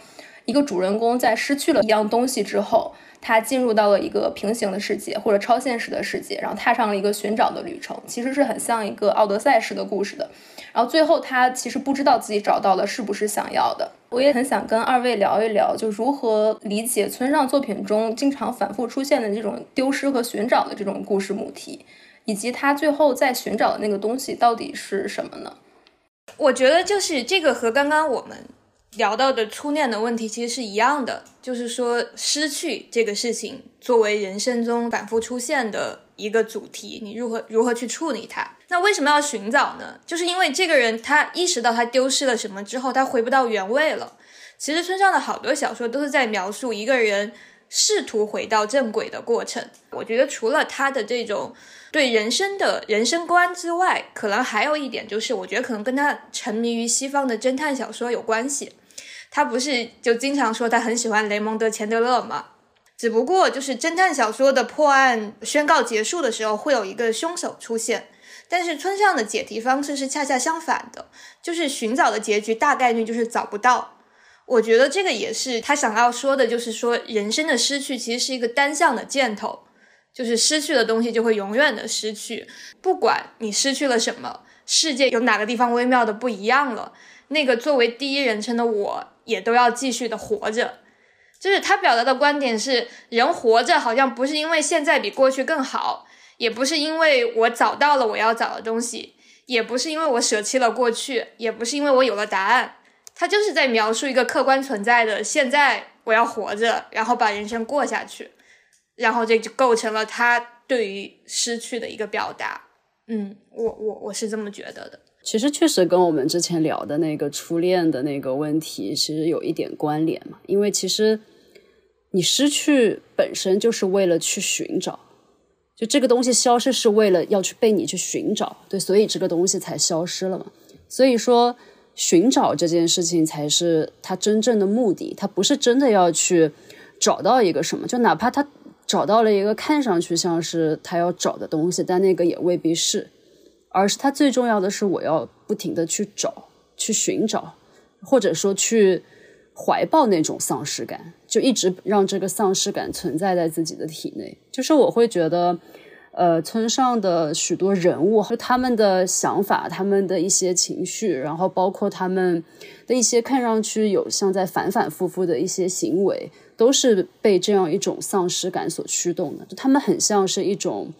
[SPEAKER 4] 一个主人公在失去了一样东西之后，他进入到了一个平行的世界或者超现实的世界，然后踏上了一个寻找的旅程，其实是很像一个奥德赛式的故事的。然后最后他其实不知道自己找到的是不是想要的。我也很想跟二位聊一聊，就如何理解村上作品中经常反复出现的这种丢失和寻找的这种故事母题，以及他最后在寻找的那个东西到底是什么呢？
[SPEAKER 5] 我觉得就是这个和刚刚我们。聊到的初恋的问题其实是一样的，就是说失去这个事情作为人生中反复出现的一个主题，你如何如何去处理它？那为什么要寻找呢？就是因为这个人他意识到他丢失了什么之后，他回不到原位了。其实村上的好多小说都是在描述一个人试图回到正轨的过程。我觉得除了他的这种对人生的人生观之外，可能还有一点就是，我觉得可能跟他沉迷于西方的侦探小说有关系。他不是就经常说他很喜欢雷蒙德·钱德勒吗？只不过就是侦探小说的破案宣告结束的时候会有一个凶手出现，但是村上的解题方式是恰恰相反的，就是寻找的结局大概率就是找不到。我觉得这个也是他想要说的，就是说人生的失去其实是一个单向的箭头，就是失去的东西就会永远的失去，不管你失去了什么，世界有哪个地方微妙的不一样了。那个作为第一人称的我，也都要继续的活着。就是他表达的观点是，人活着好像不是因为现在比过去更好，也不是因为我找到了我要找的东西，也不是因为我舍弃了过去，也不是因为我有了答案，他就是在描述一个客观存在的现在，我要活着，然后把人生过下去，然后这就构成了他对于失去的一个表达。嗯，我我我是这么觉得的。
[SPEAKER 6] 其实确实跟我们之前聊的那个初恋的那个问题其实有一点关联嘛，因为其实你失去本身就是为了去寻找，就这个东西消失是为了要去被你去寻找，对，所以这个东西才消失了嘛。所以说寻找这件事情才是他真正的目的，他不是真的要去找到一个什么，就哪怕他找到了一个看上去像是他要找的东西，但那个也未必是。而是他最重要的是，我要不停的去找、去寻找，或者说去怀抱那种丧失感，就一直让这个丧失感存在在自己的体内。就是我会觉得，呃，村上的许多人物，他们的想法、他们的一些情绪，然后包括他们的一些看上去有像在反反复复的一些行为，都是被这样一种丧失感所驱动的。就他们很像是一种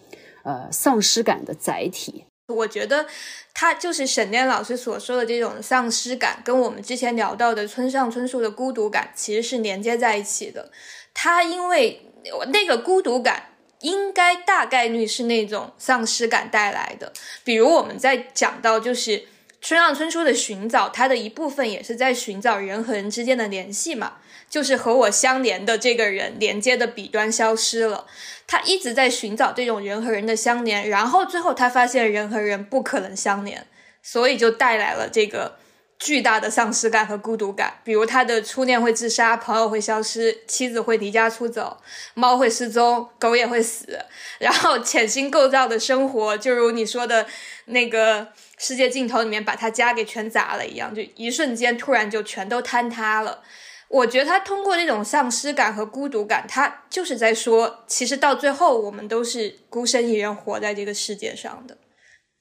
[SPEAKER 6] 呃丧失感的载体。
[SPEAKER 5] 我觉得他就是沈炼老师所说的这种丧失感，跟我们之前聊到的村上春树的孤独感其实是连接在一起的。他因为那个孤独感，应该大概率是那种丧失感带来的。比如我们在讲到就是村上春树的寻找，他的一部分也是在寻找人和人之间的联系嘛。就是和我相连的这个人连接的彼端消失了，他一直在寻找这种人和人的相连，然后最后他发现人和人不可能相连，所以就带来了这个巨大的丧失感和孤独感。比如他的初恋会自杀，朋友会消失，妻子会离家出走，猫会失踪，狗也会死，然后潜心构造的生活，就如你说的那个世界尽头里面把他家给全砸了一样，就一瞬间突然就全都坍塌了。我觉得他通过这种丧失感和孤独感，他就是在说，其实到最后我们都是孤身一人活在这个世界上的。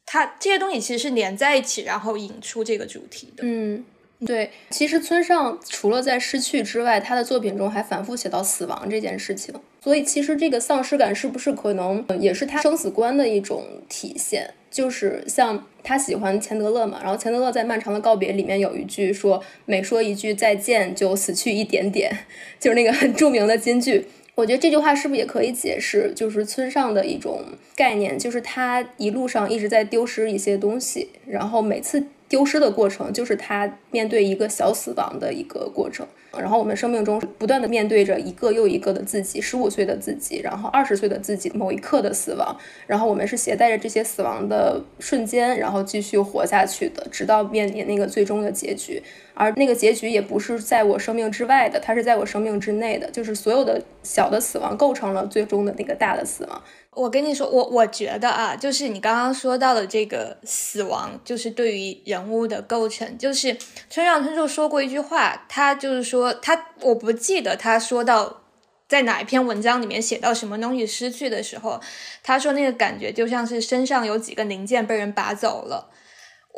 [SPEAKER 5] 他这些东西其实是连在一起，然后引出这个主题的。
[SPEAKER 4] 嗯，对。其实村上除了在失去之外，他的作品中还反复写到死亡这件事情。所以其实这个丧失感是不是可能也是他生死观的一种体现？就是像他喜欢钱德勒嘛，然后钱德勒在《漫长的告别》里面有一句说：“每说一句再见，就死去一点点。”就是那个很著名的金句。我觉得这句话是不是也可以解释，就是村上的一种概念，就是他一路上一直在丢失一些东西，然后每次丢失的过程，就是他面对一个小死亡的一个过程。然后我们生命中不断的面对着一个又一个的自己，十五岁的自己，然后二十岁的自己，某一刻的死亡，然后我们是携带着这些死亡的瞬间，然后继续活下去的，直到面临那个最终的结局。而那个结局也不是在我生命之外的，它是在我生命之内的，就是所有的小的死亡构成了最终的那个大的死亡。
[SPEAKER 5] 我跟你说，我我觉得啊，就是你刚刚说到的这个死亡，就是对于人物的构成，就是村上春树说过一句话，他就是说他我不记得他说到在哪一篇文章里面写到什么东西失去的时候，他说那个感觉就像是身上有几个零件被人拔走了。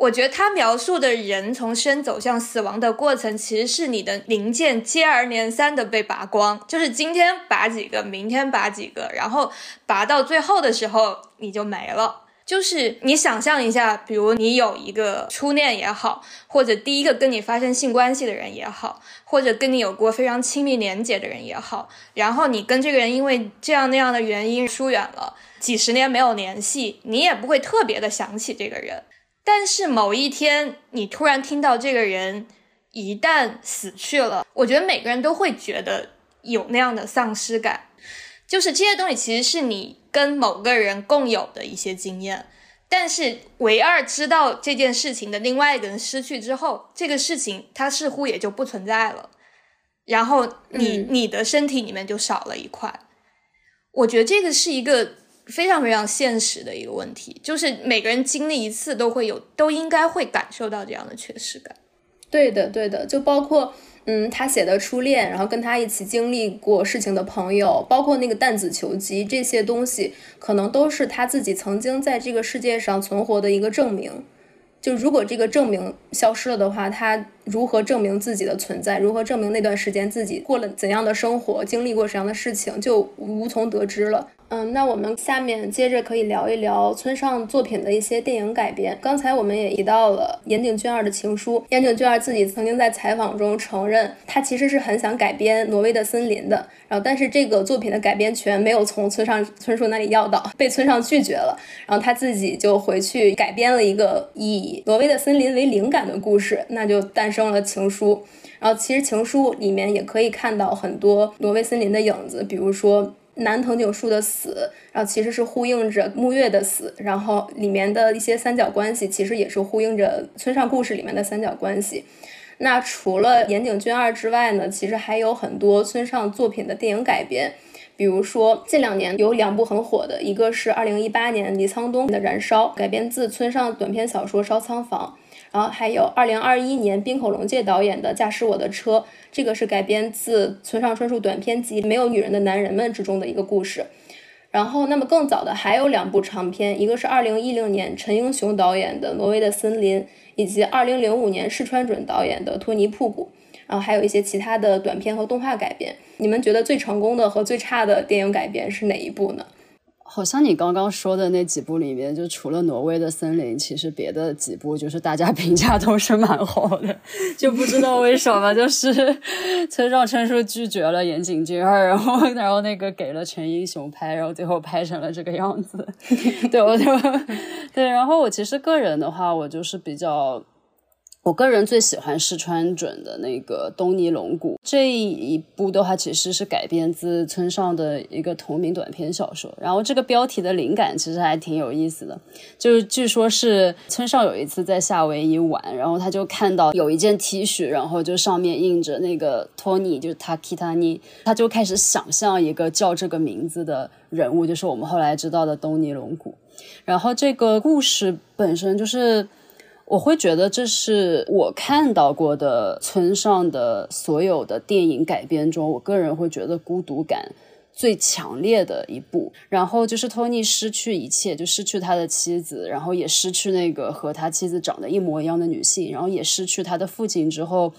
[SPEAKER 5] 我觉得他描述的人从生走向死亡的过程，其实是你的零件接二连三的被拔光，就是今天拔几个，明天拔几个，然后拔到最后的时候你就没了。就是你想象一下，比如你有一个初恋也好，或者第一个跟你发生性关系的人也好，或者跟你有过非常亲密连结的人也好，然后你跟这个人因为这样那样的原因疏远了，几十年没有联系，你也不会特别的想起这个人。但是某一天，你突然听到这个人一旦死去了，我觉得每个人都会觉得有那样的丧失感。就是这些东西其实是你跟某个人共有的一些经验，但是唯二知道这件事情的另外一个人失去之后，这个事情它似乎也就不存在了。然后你你的身体里面就少了一块。我觉得这个是一个。非常非常现实的一个问题，就是每个人经历一次都会有，都应该会感受到这样的缺失感。
[SPEAKER 4] 对的，对的，就包括嗯，他写的初恋，然后跟他一起经历过事情的朋友，包括那个弹子球集，这些东西可能都是他自己曾经在这个世界上存活的一个证明。就如果这个证明消失了的话，他如何证明自己的存在？如何证明那段时间自己过了怎样的生活，经历过什么样的事情，就无从得知了。嗯，那我们下面接着可以聊一聊村上作品的一些电影改编。刚才我们也提到了岩井俊二的情书，岩井俊二自己曾经在采访中承认，他其实是很想改编《挪威的森林》的，然后但是这个作品的改编权没有从村上春树那里要到，被村上拒绝了，然后他自己就回去改编了一个以《挪威的森林》为灵感的故事，那就诞生了情书。然后其实情书里面也可以看到很多挪威森林的影子，比如说。南藤井树的死，然后其实是呼应着木月的死，然后里面的一些三角关系，其实也是呼应着村上故事里面的三角关系。那除了岩井俊二之外呢，其实还有很多村上作品的电影改编，比如说近两年有两部很火的，一个是二零一八年李沧东的《燃烧》，改编自村上短篇小说《烧仓房》。然后还有二零二一年冰口龙介导演的《驾驶我的车》，这个是改编自村上春树短篇集《没有女人的男人们》之中的一个故事。然后，那么更早的还有两部长片，一个是二零一零年陈英雄导演的《挪威的森林》，以及二零零五年市川准导演的《托尼瀑布》。然后还有一些其他的短片和动画改编。你们觉得最成功的和最差的电影改编是哪一部呢？
[SPEAKER 6] 好像你刚刚说的那几部里面，就除了《挪威的森林》，其实别的几部就是大家 评价都是蛮好的，就不知道为什么，就是 村上春树拒绝了岩井俊二，然后然后那个给了陈英雄拍，然后最后拍成了这个样子。对，我就对，然后我其实个人的话，我就是比较。我个人最喜欢石川准的那个《东尼龙骨》这一部的话，其实是改编自村上的一个同名短篇小说。然后这个标题的灵感其实还挺有意思的，就是据说是村上有一次在夏威夷玩，然后他就看到有一件 T 恤，然后就上面印着那个托尼，就是 Takitani，他就开始想象一个叫这个名字的人物，就是我们后来知道的东尼龙骨。然后这个故事本身就是。我会觉得这是我看到过的村上的所有的电影改编中，我个人会觉得孤独感最强烈的一部。然后就是托尼失去一切，就失去他的妻子，然后也失去那个和他妻子长得一模一样的女性，然后也失去他的父亲之后，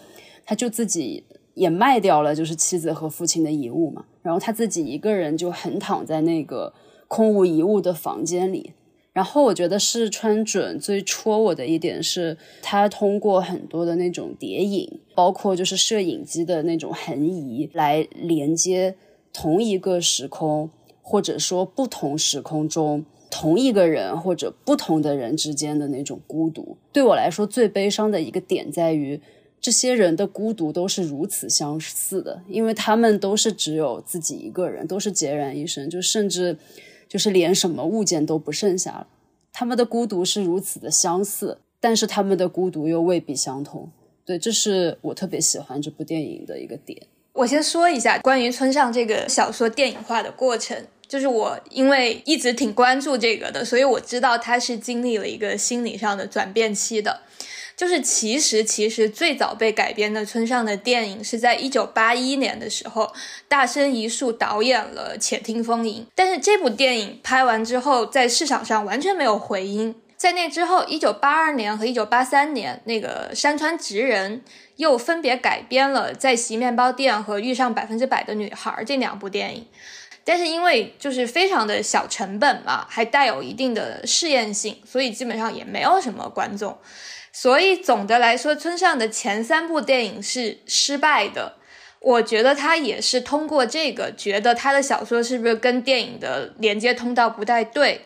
[SPEAKER 6] 他就自己也卖掉了就是妻子和父亲的遗物嘛，然后他自己一个人就横躺在那个空无一物的房间里。然后我觉得是川准最戳我的一点是，他通过很多的那种叠影，包括就是摄影机的那种横移，来连接同一个时空，或者说不同时空中同一个人或者不同的人之间的那种孤独。对我来说，最悲伤的一个点在于，这些人的孤独都是如此相似的，因为他们都是只有自己一个人，都是孑然一身，就甚至。就是连什么物件都不剩下了，他们的孤独是如此的相似，但是他们的孤独又未必相同。对，这是我特别喜欢这部电影的一个点。
[SPEAKER 5] 我先说一下关于村上这个小说电影化的过程，就是我因为一直挺关注这个的，所以我知道他是经历了一个心理上的转变期的。就是其实其实最早被改编的村上的电影是在一九八一年的时候，大森一树导演了《且听风吟》，但是这部电影拍完之后，在市场上完全没有回音。在那之后，一九八二年和一九八三年，那个山川直人又分别改编了《在席面包店》和《遇上百分之百的女孩》这两部电影，但是因为就是非常的小成本嘛，还带有一定的试验性，所以基本上也没有什么观众。所以总的来说，村上的前三部电影是失败的。我觉得他也是通过这个，觉得他的小说是不是跟电影的连接通道不太对，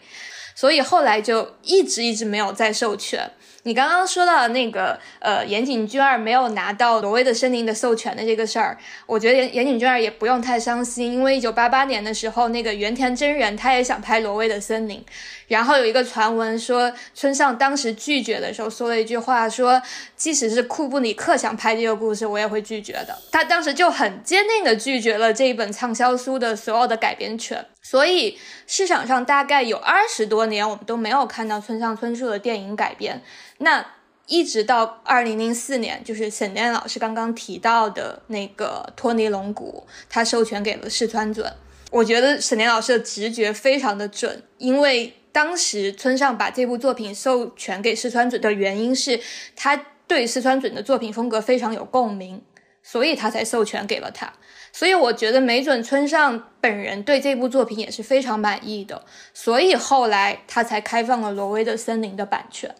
[SPEAKER 5] 所以后来就一直一直没有再授权。你刚刚说到那个呃，岩井俊二没有拿到挪威的森林的授权的这个事儿，我觉得岩岩井俊二也不用太伤心，因为一九八八年的时候，那个原田真人他也想拍挪威的森林，然后有一个传闻说村上当时拒绝的时候说了一句话，说即使是库布里克想拍这个故事，我也会拒绝的。他当时就很坚定的拒绝了这一本畅销书的所有的改编权，所以市场上大概有二十多年，我们都没有看到村上春树的电影改编。那一直到二零零四年，就是沈炼老师刚刚提到的那个托尼龙骨，他授权给了四川准。我觉得沈炼老师的直觉非常的准，因为当时村上把这部作品授权给四川准的原因是，他对四川准的作品风格非常有共鸣，所以他才授权给了他。所以我觉得没准村上本人对这部作品也是非常满意的，所以后来他才开放了《挪威的森林》的版权。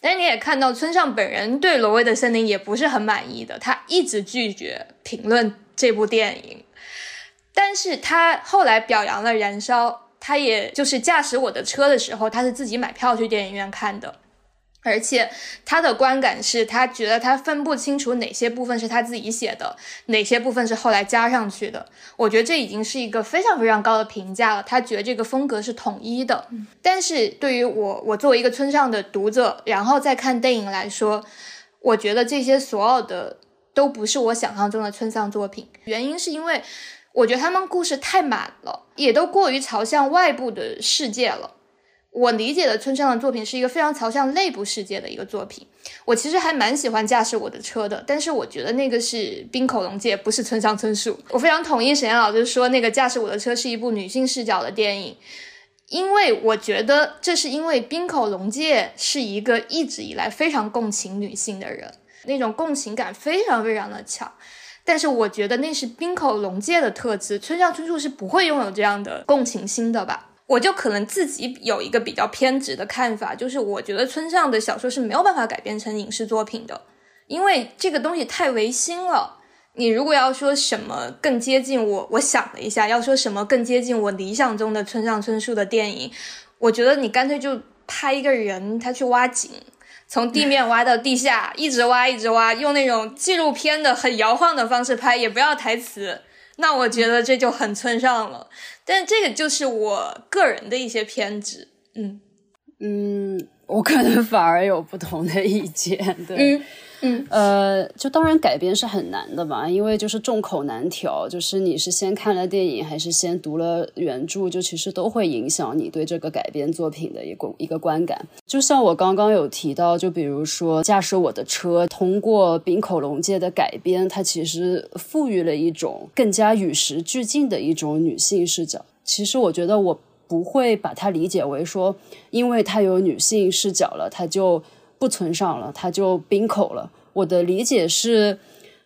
[SPEAKER 5] 但你也看到村上本人对《挪威的森林》也不是很满意的，他一直拒绝评论这部电影。但是他后来表扬了《燃烧》，他也就是驾驶我的车的时候，他是自己买票去电影院看的。而且他的观感是他觉得他分不清楚哪些部分是他自己写的，哪些部分是后来加上去的。我觉得这已经是一个非常非常高的评价了。他觉得这个风格是统一的。但是对于我，我作为一个村上的读者，然后再看电影来说，我觉得这些所有的都不是我想象中的村上作品。原因是因为我觉得他们故事太满了，也都过于朝向外部的世界了。我理解的村上的作品是一个非常朝向内部世界的一个作品。我其实还蛮喜欢驾驶我的车的，但是我觉得那个是滨口龙介，不是村上春树。我非常同意沈岩老师说，那个驾驶我的车是一部女性视角的电影，因为我觉得这是因为滨口龙介是一个一直以来非常共情女性的人，那种共情感非常非常的强。但是我觉得那是滨口龙介的特质，村上春树是不会拥有这样的共情心的吧。我就可能自己有一个比较偏执的看法，就是我觉得村上的小说是没有办法改编成影视作品的，因为这个东西太违心了。你如果要说什么更接近我，我想了一下，要说什么更接近我理想中的村上春树的电影，我觉得你干脆就拍一个人，他去挖井，从地面挖到地下，一直挖一直挖，用那种纪录片的很摇晃的方式拍，也不要台词。那我觉得这就很村上了，但这个就是我个人的一些偏执，
[SPEAKER 6] 嗯嗯，我可能反而有不同的意见，对。
[SPEAKER 5] 嗯，嗯
[SPEAKER 6] 呃，就当然改编是很难的嘛，因为就是众口难调，就是你是先看了电影还是先读了原著，就其实都会影响你对这个改编作品的一个一个观感。就像我刚刚有提到，就比如说驾驶我的车，通过冰口龙介的改编，它其实赋予了一种更加与时俱进的一种女性视角。其实我觉得我不会把它理解为说，因为它有女性视角了，它就。不村上了，他就冰口了。我的理解是，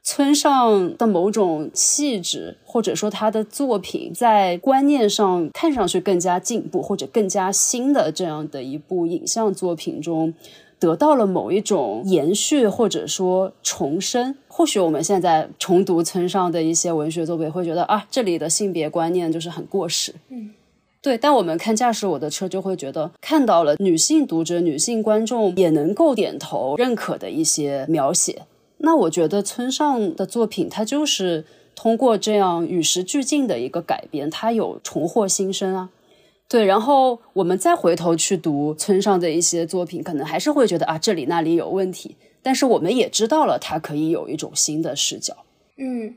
[SPEAKER 6] 村上的某种气质，或者说他的作品，在观念上看上去更加进步，或者更加新的这样的一部影像作品中，得到了某一种延续，或者说重生。或许我们现在重读村上的一些文学作品，会觉得啊，这里的性别观念就是很过时。
[SPEAKER 5] 嗯。
[SPEAKER 6] 对，但我们看驾驶我的车，就会觉得看到了女性读者、女性观众也能够点头认可的一些描写。那我觉得村上的作品，它就是通过这样与时俱进的一个改编，它有重获新生啊。对，然后我们再回头去读村上的一些作品，可能还是会觉得啊，这里那里有问题。但是我们也知道了，它可以有一种新的视角。
[SPEAKER 4] 嗯。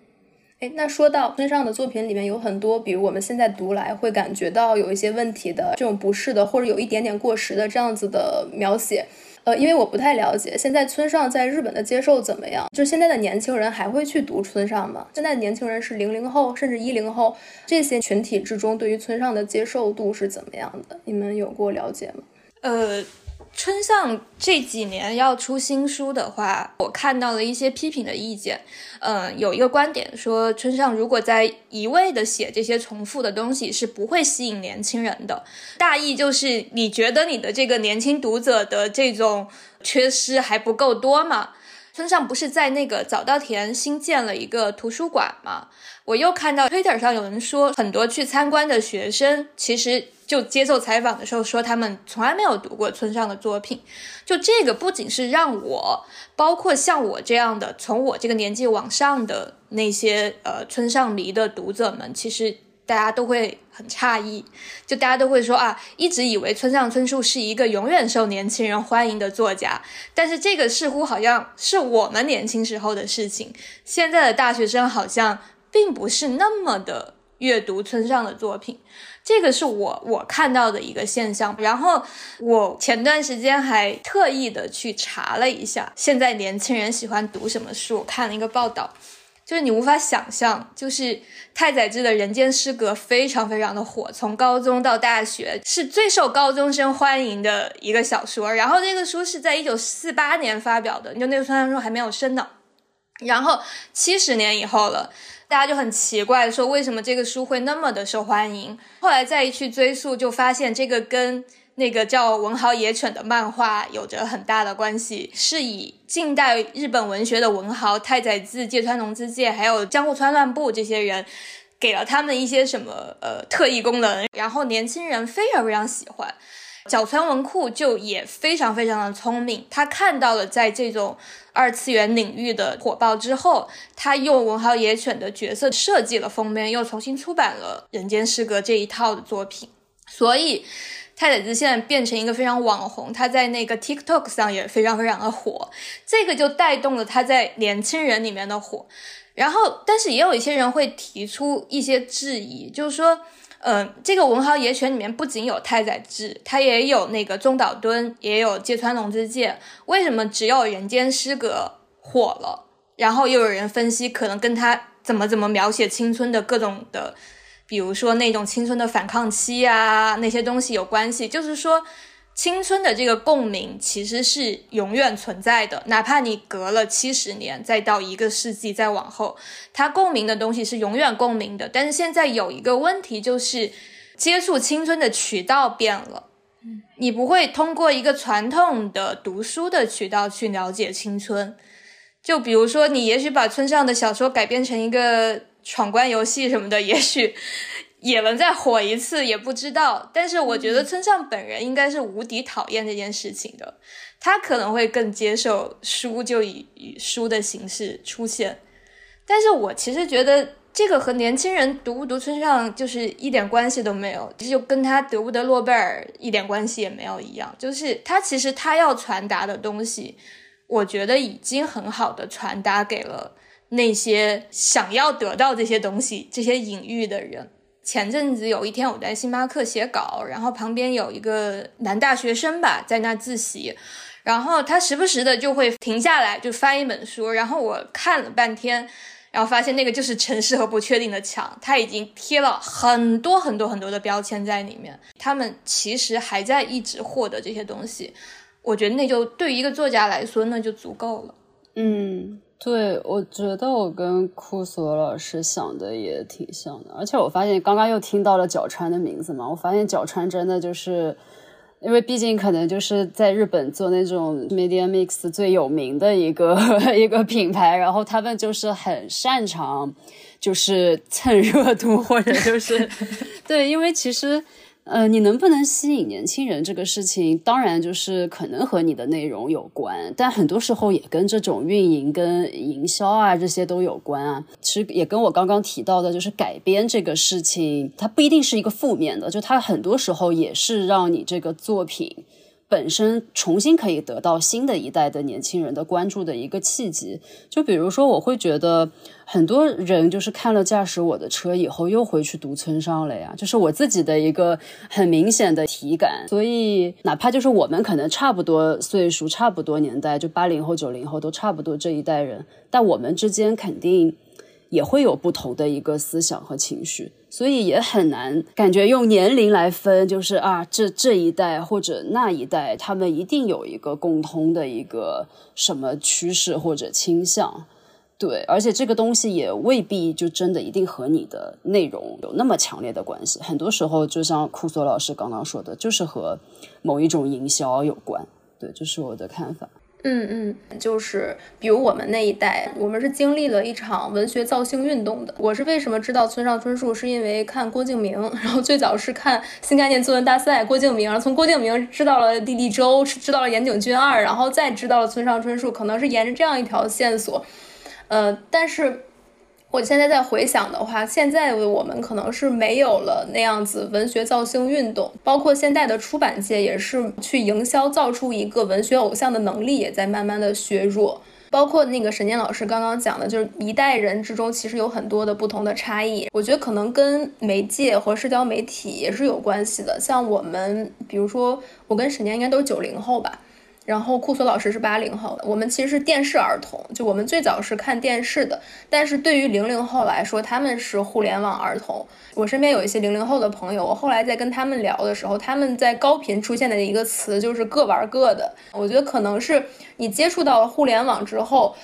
[SPEAKER 4] 哎，那说到村上的作品里面有很多，比如我们现在读来会感觉到有一些问题的这种不适的，或者有一点点过时的这样子的描写。呃，因为我不太了解现在村上在日本的接受怎么样，就是现在的年轻人还会去读村上吗？现在的年轻人是零零后甚至一零后这些群体之中，对于村上的接受度是怎么样的？你们有过了解吗？
[SPEAKER 5] 呃。春上这几年要出新书的话，我看到了一些批评的意见。嗯，有一个观点说，春上如果在一味的写这些重复的东西，是不会吸引年轻人的。大意就是，你觉得你的这个年轻读者的这种缺失还不够多吗？村上不是在那个早稻田新建了一个图书馆吗？我又看到 Twitter 上有人说，很多去参观的学生其实。就接受采访的时候说，他们从来没有读过村上的作品。就这个不仅是让我，包括像我这样的从我这个年纪往上的那些呃村上迷的读者们，其实大家都会很诧异。就大家都会说啊，一直以为村上春树是一个永远受年轻人欢迎的作家，但是这个似乎好像是我们年轻时候的事情。现在的大学生好像并不是那么的阅读村上的作品。这个是我我看到的一个现象，然后我前段时间还特意的去查了一下，现在年轻人喜欢读什么书。看了一个报道，就是你无法想象，就是太宰治的《人间失格》非常非常的火，从高中到大学是最受高中生欢迎的一个小说。然后这个书是在一九四八年发表的，就那个时候还没有生呢。然后七十年以后了，大家就很奇怪，说为什么这个书会那么的受欢迎？后来再一去追溯，就发现这个跟那个叫《文豪野犬》的漫画有着很大的关系，是以近代日本文学的文豪太宰治、芥川龙之介，还有江户川乱步这些人。给了他们一些什么呃特异功能，然后年轻人非常非常喜欢。角川文库就也非常非常的聪明，他看到了在这种二次元领域的火爆之后，他用文豪野犬的角色设计了封面，又重新出版了《人间失格》这一套的作品。所以太宰治现在变成一个非常网红，他在那个 TikTok 上也非常非常的火，这个就带动了他在年轻人里面的火。然后，但是也有一些人会提出一些质疑，就是说，嗯，这个文豪野犬里面不仅有太宰治，他也有那个中岛敦，也有芥川龙之介，为什么只有人间失格火了？然后又有人分析，可能跟他怎么怎么描写青春的各种的，比如说那种青春的反抗期啊，那些东西有关系，就是说。青春的这个共鸣其实是永远存在的，哪怕你隔了七十年，再到一个世纪再往后，它共鸣的东西是永远共鸣的。但是现在有一个问题，就是接触青春的渠道变了，你不会通过一个传统的读书的渠道去了解青春。就比如说，你也许把村上的小说改编成一个闯关游戏什么的，也许。也能再火一次，也不知道。但是我觉得村上本人应该是无敌讨厌这件事情的，他可能会更接受书就以以书的形式出现。但是我其实觉得这个和年轻人读不读村上就是一点关系都没有，就跟他得不得诺贝尔一点关系也没有一样。就是他其实他要传达的东西，我觉得已经很好的传达给了那些想要得到这些东西、这些隐喻的人。前阵子有一天我在星巴克写稿，然后旁边有一个男大学生吧，在那自习，然后他时不时的就会停下来就翻一本书，然后我看了半天，然后发现那个就是城市和不确定的墙，他已经贴了很多很多很多的标签在里面，他们其实还在一直获得这些东西，我觉得那就对于一个作家来说那就足够了，
[SPEAKER 6] 嗯。对，我觉得我跟库索老师想的也挺像的，而且我发现刚刚又听到了角川的名字嘛，我发现角川真的就是，因为毕竟可能就是在日本做那种 media mix 最有名的一个 一个品牌，然后他们就是很擅长就是蹭热度或者就是 对，因为其实。呃，你能不能吸引年轻人这个事情，当然就是可能和你的内容有关，但很多时候也跟这种运营、跟营销啊这些都有关啊。其实也跟我刚刚提到的，就是改编这个事情，它不一定是一个负面的，就它很多时候也是让你这个作品。本身重新可以得到新的一代的年轻人的关注的一个契机，就比如说，我会觉得很多人就是看了《驾驶我的车》以后，又回去读村上了呀，就是我自己的一个很明显的体感。所以，哪怕就是我们可能差不多岁数、差不多年代，就八零后、九零后都差不多这一代人，但我们之间肯定。也会有不同的一个思想和情绪，所以也很难感觉用年龄来分，就是啊，这这一代或者那一代，他们一定有一个共通的一个什么趋势或者倾向，对，而且这个东西也未必就真的一定和你的内容有那么强烈的关系，很多时候就像库索老师刚刚说的，就是和某一种营销有关，对，这是我的看法。
[SPEAKER 4] 嗯嗯，就是比如我们那一代，我们是经历了一场文学造星运动的。我是为什么知道村上春树，是因为看郭敬明，然后最早是看新概念作文大赛，郭敬明，然后从郭敬明知道了弟弟周，知道了岩井俊二，然后再知道了村上春树，可能是沿着这样一条线索。呃，但是。我现在在回想的话，现在我们可能是没有了那样子文学造星运动，包括现在的出版界也是去营销造出一个文学偶像的能力也在慢慢的削弱。包括那个沈念老师刚刚讲的，就是一代人之中其实有很多的不同的差异。我觉得可能跟媒介和社交媒体也是有关系的。像我们，比如说我跟沈念应该都是九零后吧。然后库索老师是八零后的，我们其实是电视儿童，就我们最早是看电视的。但是对于零零后来说，他们是互联网儿童。我身边有一些零零后的朋友，我后来在跟他们聊的时候，他们在高频出现的一个词就是各玩各的。我觉得可能是你接触到了互联网之后。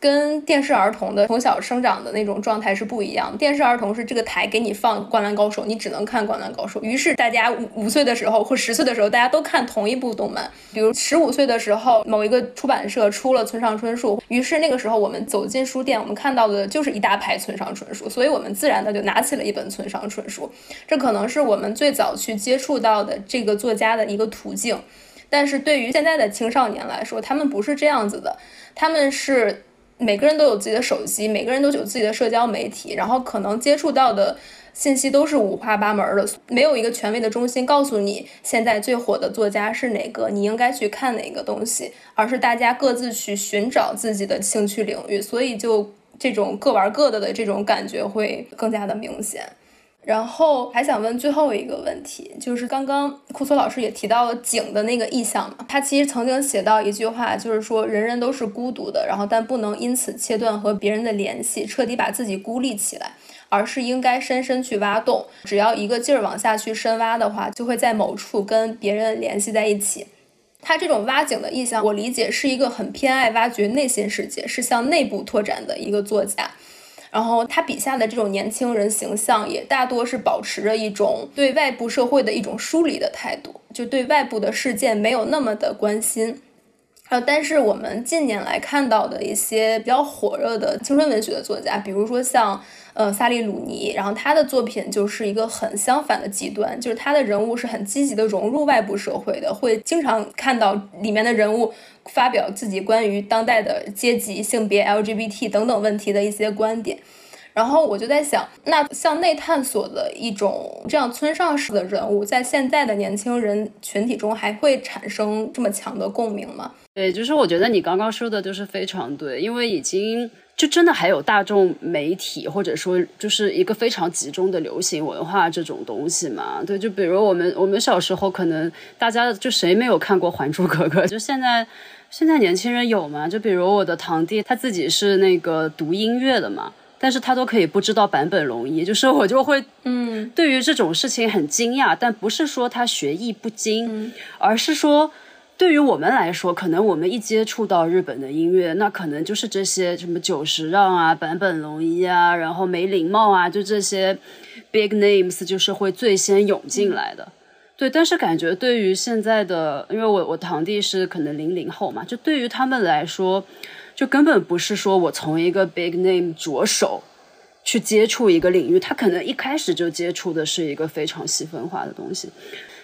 [SPEAKER 4] 跟电视儿童的从小生长的那种状态是不一样。电视儿童是这个台给你放《灌篮高手》，你只能看《灌篮高手》。于是大家五五岁的时候或十岁的时候，大家都看同一部动漫。比如十五岁的时候，某一个出版社出了村上春树，于是那个时候我们走进书店，我们看到的就是一大排村上春树，所以我们自然的就拿起了一本村上春树。这可能是我们最早去接触到的这个作家的一个途径。但是对于现在的青少年来说，他们不是这样子的，他们是。每个人都有自己的手机，每个人都有自己的社交媒体，然后可能接触到的信息都是五花八门的，没有一个权威的中心告诉你现在最火的作家是哪个，你应该去看哪个东西，而是大家各自去寻找自己的兴趣领域，所以就这种各玩各的的这种感觉会更加的明显。然后还想问最后一个问题，就是刚刚库索老师也提到了井的那个意象嘛，他其实曾经写到一句话，就是说人人都是孤独的，然后但不能因此切断和别人的联系，彻底把自己孤立起来，而是应该深深去挖洞，只要一个劲儿往下去深挖的话，就会在某处跟别人联系在一起。他这种挖井的意象，我理解是一个很偏爱挖掘内心世界，是向内部拓展的一个作家。然后他笔下的这种年轻人形象也大多是保持着一种对外部社会的一种疏离的态度，就对外部的事件没有那么的关心。呃，但是我们近年来看到的一些比较火热的青春文学的作家，比如说像呃萨利鲁尼，然后他的作品就是一个很相反的极端，就是他的人物是很积极的融入外部社会的，会经常看到里面的人物发表自己关于当代的阶级、性别、LGBT 等等问题的一些观点。然后我就在想，那向内探索的一种这样村上式的人物，在现在的年轻人群体中还会产生这么强的共鸣吗？
[SPEAKER 6] 对，就是我觉得你刚刚说的就是非常对，因为已经就真的还有大众媒体，或者说就是一个非常集中的流行文化这种东西嘛。对，就比如我们我们小时候可能大家就谁没有看过《还珠格格》，就现在现在年轻人有吗？就比如我的堂弟，他自己是那个读音乐的嘛。但是他都可以不知道坂本龙一，就是我就会，
[SPEAKER 4] 嗯，
[SPEAKER 6] 对于这种事情很惊讶，但不是说他学艺不精，而是说，对于我们来说，可能我们一接触到日本的音乐，那可能就是这些什么久石让啊、坂本龙一啊，然后梅林茂啊，就这些 big names，就是会最先涌进来的。对，但是感觉对于现在的，因为我我堂弟是可能零零后嘛，就对于他们来说。就根本不是说我从一个 big name 着手去接触一个领域，他可能一开始就接触的是一个非常细分化的东西，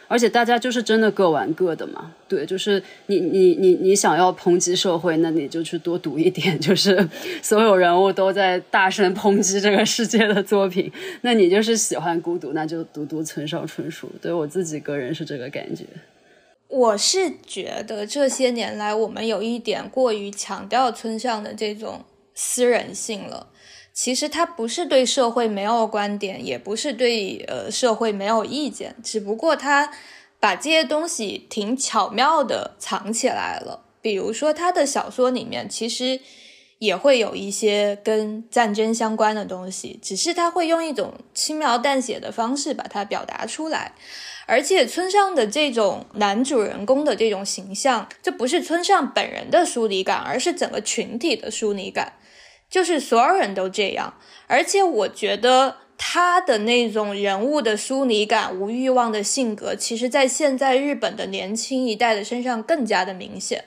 [SPEAKER 6] 而且大家就是真的各玩各的嘛。对，就是你你你你想要抨击社会，那你就去多读一点，就是所有人物都在大声抨击这个世界的作品。那你就是喜欢孤独，那就读读村上春树。对我自己个人是这个感觉。
[SPEAKER 5] 我是觉得这些年来，我们有一点过于强调村上的这种私人性了。其实他不是对社会没有观点，也不是对呃社会没有意见，只不过他把这些东西挺巧妙的藏起来了。比如说他的小说里面，其实也会有一些跟战争相关的东西，只是他会用一种轻描淡写的方式把它表达出来。而且村上的这种男主人公的这种形象，这不是村上本人的疏离感，而是整个群体的疏离感，就是所有人都这样。而且我觉得他的那种人物的疏离感、无欲望的性格，其实在现在日本的年轻一代的身上更加的明显。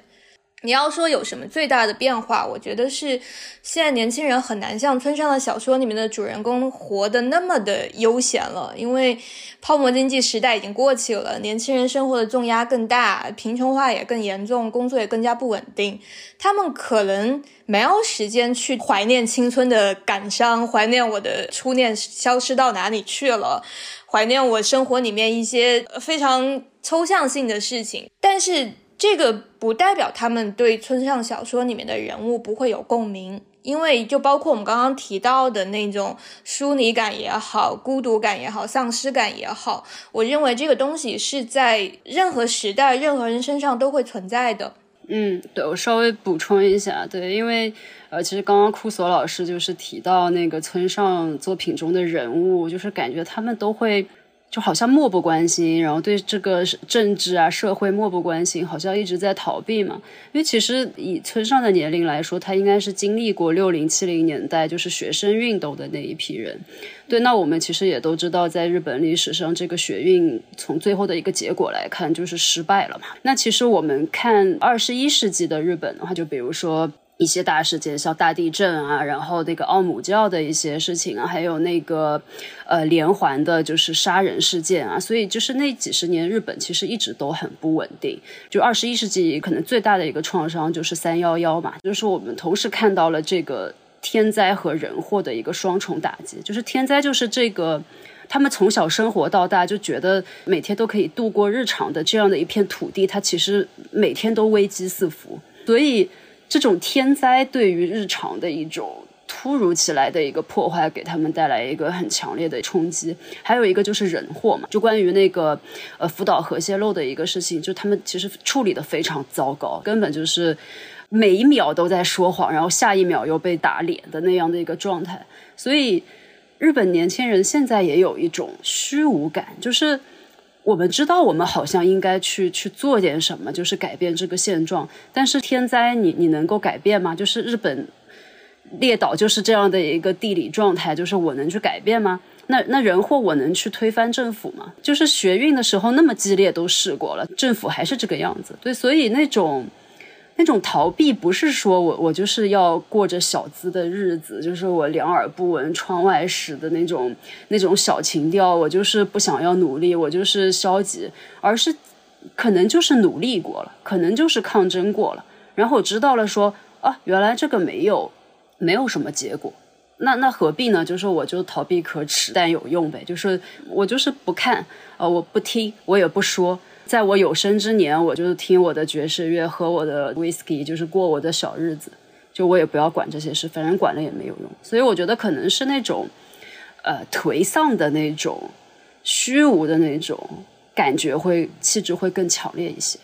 [SPEAKER 5] 你要说有什么最大的变化，我觉得是现在年轻人很难像村上的小说里面的主人公活得那么的悠闲了，因为泡沫经济时代已经过去了，年轻人生活的重压更大，贫穷化也更严重，工作也更加不稳定，他们可能没有时间去怀念青春的感伤，怀念我的初恋消失到哪里去了，怀念我生活里面一些非常抽象性的事情，但是。这个不代表他们对村上小说里面的人物不会有共鸣，因为就包括我们刚刚提到的那种疏离感也好、孤独感也好、丧失感也好，我认为这个东西是在任何时代、任何人身上都会存在的。
[SPEAKER 6] 嗯，对我稍微补充一下，对，因为呃，其实刚刚库索老师就是提到那个村上作品中的人物，就是感觉他们都会。就好像漠不关心，然后对这个政治啊、社会漠不关心，好像一直在逃避嘛。因为其实以村上的年龄来说，他应该是经历过六零七零年代就是学生运动的那一批人。对，那我们其实也都知道，在日本历史上，这个学运从最后的一个结果来看，就是失败了嘛。那其实我们看二十一世纪的日本的话，就比如说。一些大事件，像大地震啊，然后那个奥姆教的一些事情啊，还有那个呃连环的，就是杀人事件啊，所以就是那几十年，日本其实一直都很不稳定。就二十一世纪可能最大的一个创伤就是三幺幺嘛，就是我们同时看到了这个天灾和人祸的一个双重打击。就是天灾就是这个他们从小生活到大就觉得每天都可以度过日常的这样的一片土地，它其实每天都危机四伏，所以。这种天灾对于日常的一种突如其来的一个破坏，给他们带来一个很强烈的冲击。还有一个就是人祸嘛，就关于那个呃福岛核泄漏的一个事情，就他们其实处理的非常糟糕，根本就是每一秒都在说谎，然后下一秒又被打脸的那样的一个状态。所以日本年轻人现在也有一种虚无感，就是。我们知道，我们好像应该去去做点什么，就是改变这个现状。但是天灾，你你能够改变吗？就是日本列岛就是这样的一个地理状态，就是我能去改变吗？那那人祸我能去推翻政府吗？就是学运的时候那么激烈都试过了，政府还是这个样子。对，所以那种。那种逃避不是说我我就是要过着小资的日子，就是我两耳不闻窗外事的那种那种小情调，我就是不想要努力，我就是消极，而是可能就是努力过了，可能就是抗争过了，然后我知道了说啊，原来这个没有没有什么结果，那那何必呢？就是我就逃避可耻但有用呗，就是我就是不看，呃，我不听，我也不说。在我有生之年，我就是听我的爵士乐，喝我的 whisky，就是过我的小日子。就我也不要管这些事，反正管了也没有用。所以我觉得可能是那种，呃，颓丧的那种、虚无的那种感觉，会气质会更强烈一些。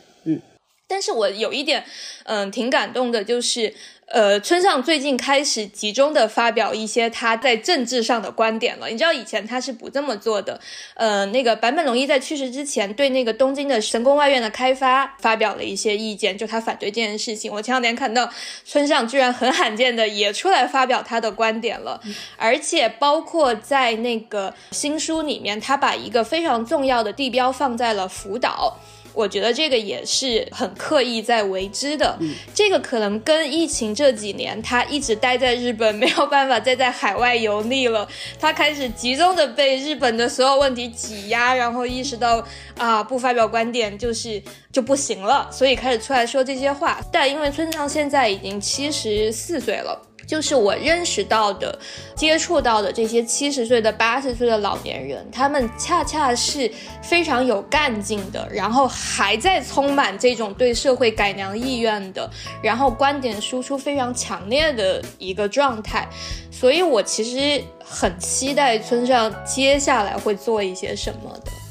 [SPEAKER 6] 嗯，
[SPEAKER 5] 但是我有一点，嗯，挺感动的，就是。呃，村上最近开始集中的发表一些他在政治上的观点了。你知道以前他是不这么做的。呃，那个坂本龙一在去世之前，对那个东京的神宫外院的开发发表了一些意见，就他反对这件事情。我前两天看到村上居然很罕见的也出来发表他的观点了，而且包括在那个新书里面，他把一个非常重要的地标放在了福岛。我觉得这个也是很刻意在为之的，这个可能跟疫情这几年他一直待在日本，没有办法再在海外游历了，他开始集中的被日本的所有问题挤压，然后意识到啊不发表观点就是就不行了，所以开始出来说这些话。但因为村上现在已经七十四岁了。就是我认识到的、接触到的这些七十岁的、八十岁的老年人，他们恰恰是非常有干劲的，然后还在充满这种对社会改良意愿的，然后观点输出非常强烈的一个状态。所以我其实很期待村上接下来会做一些什么的。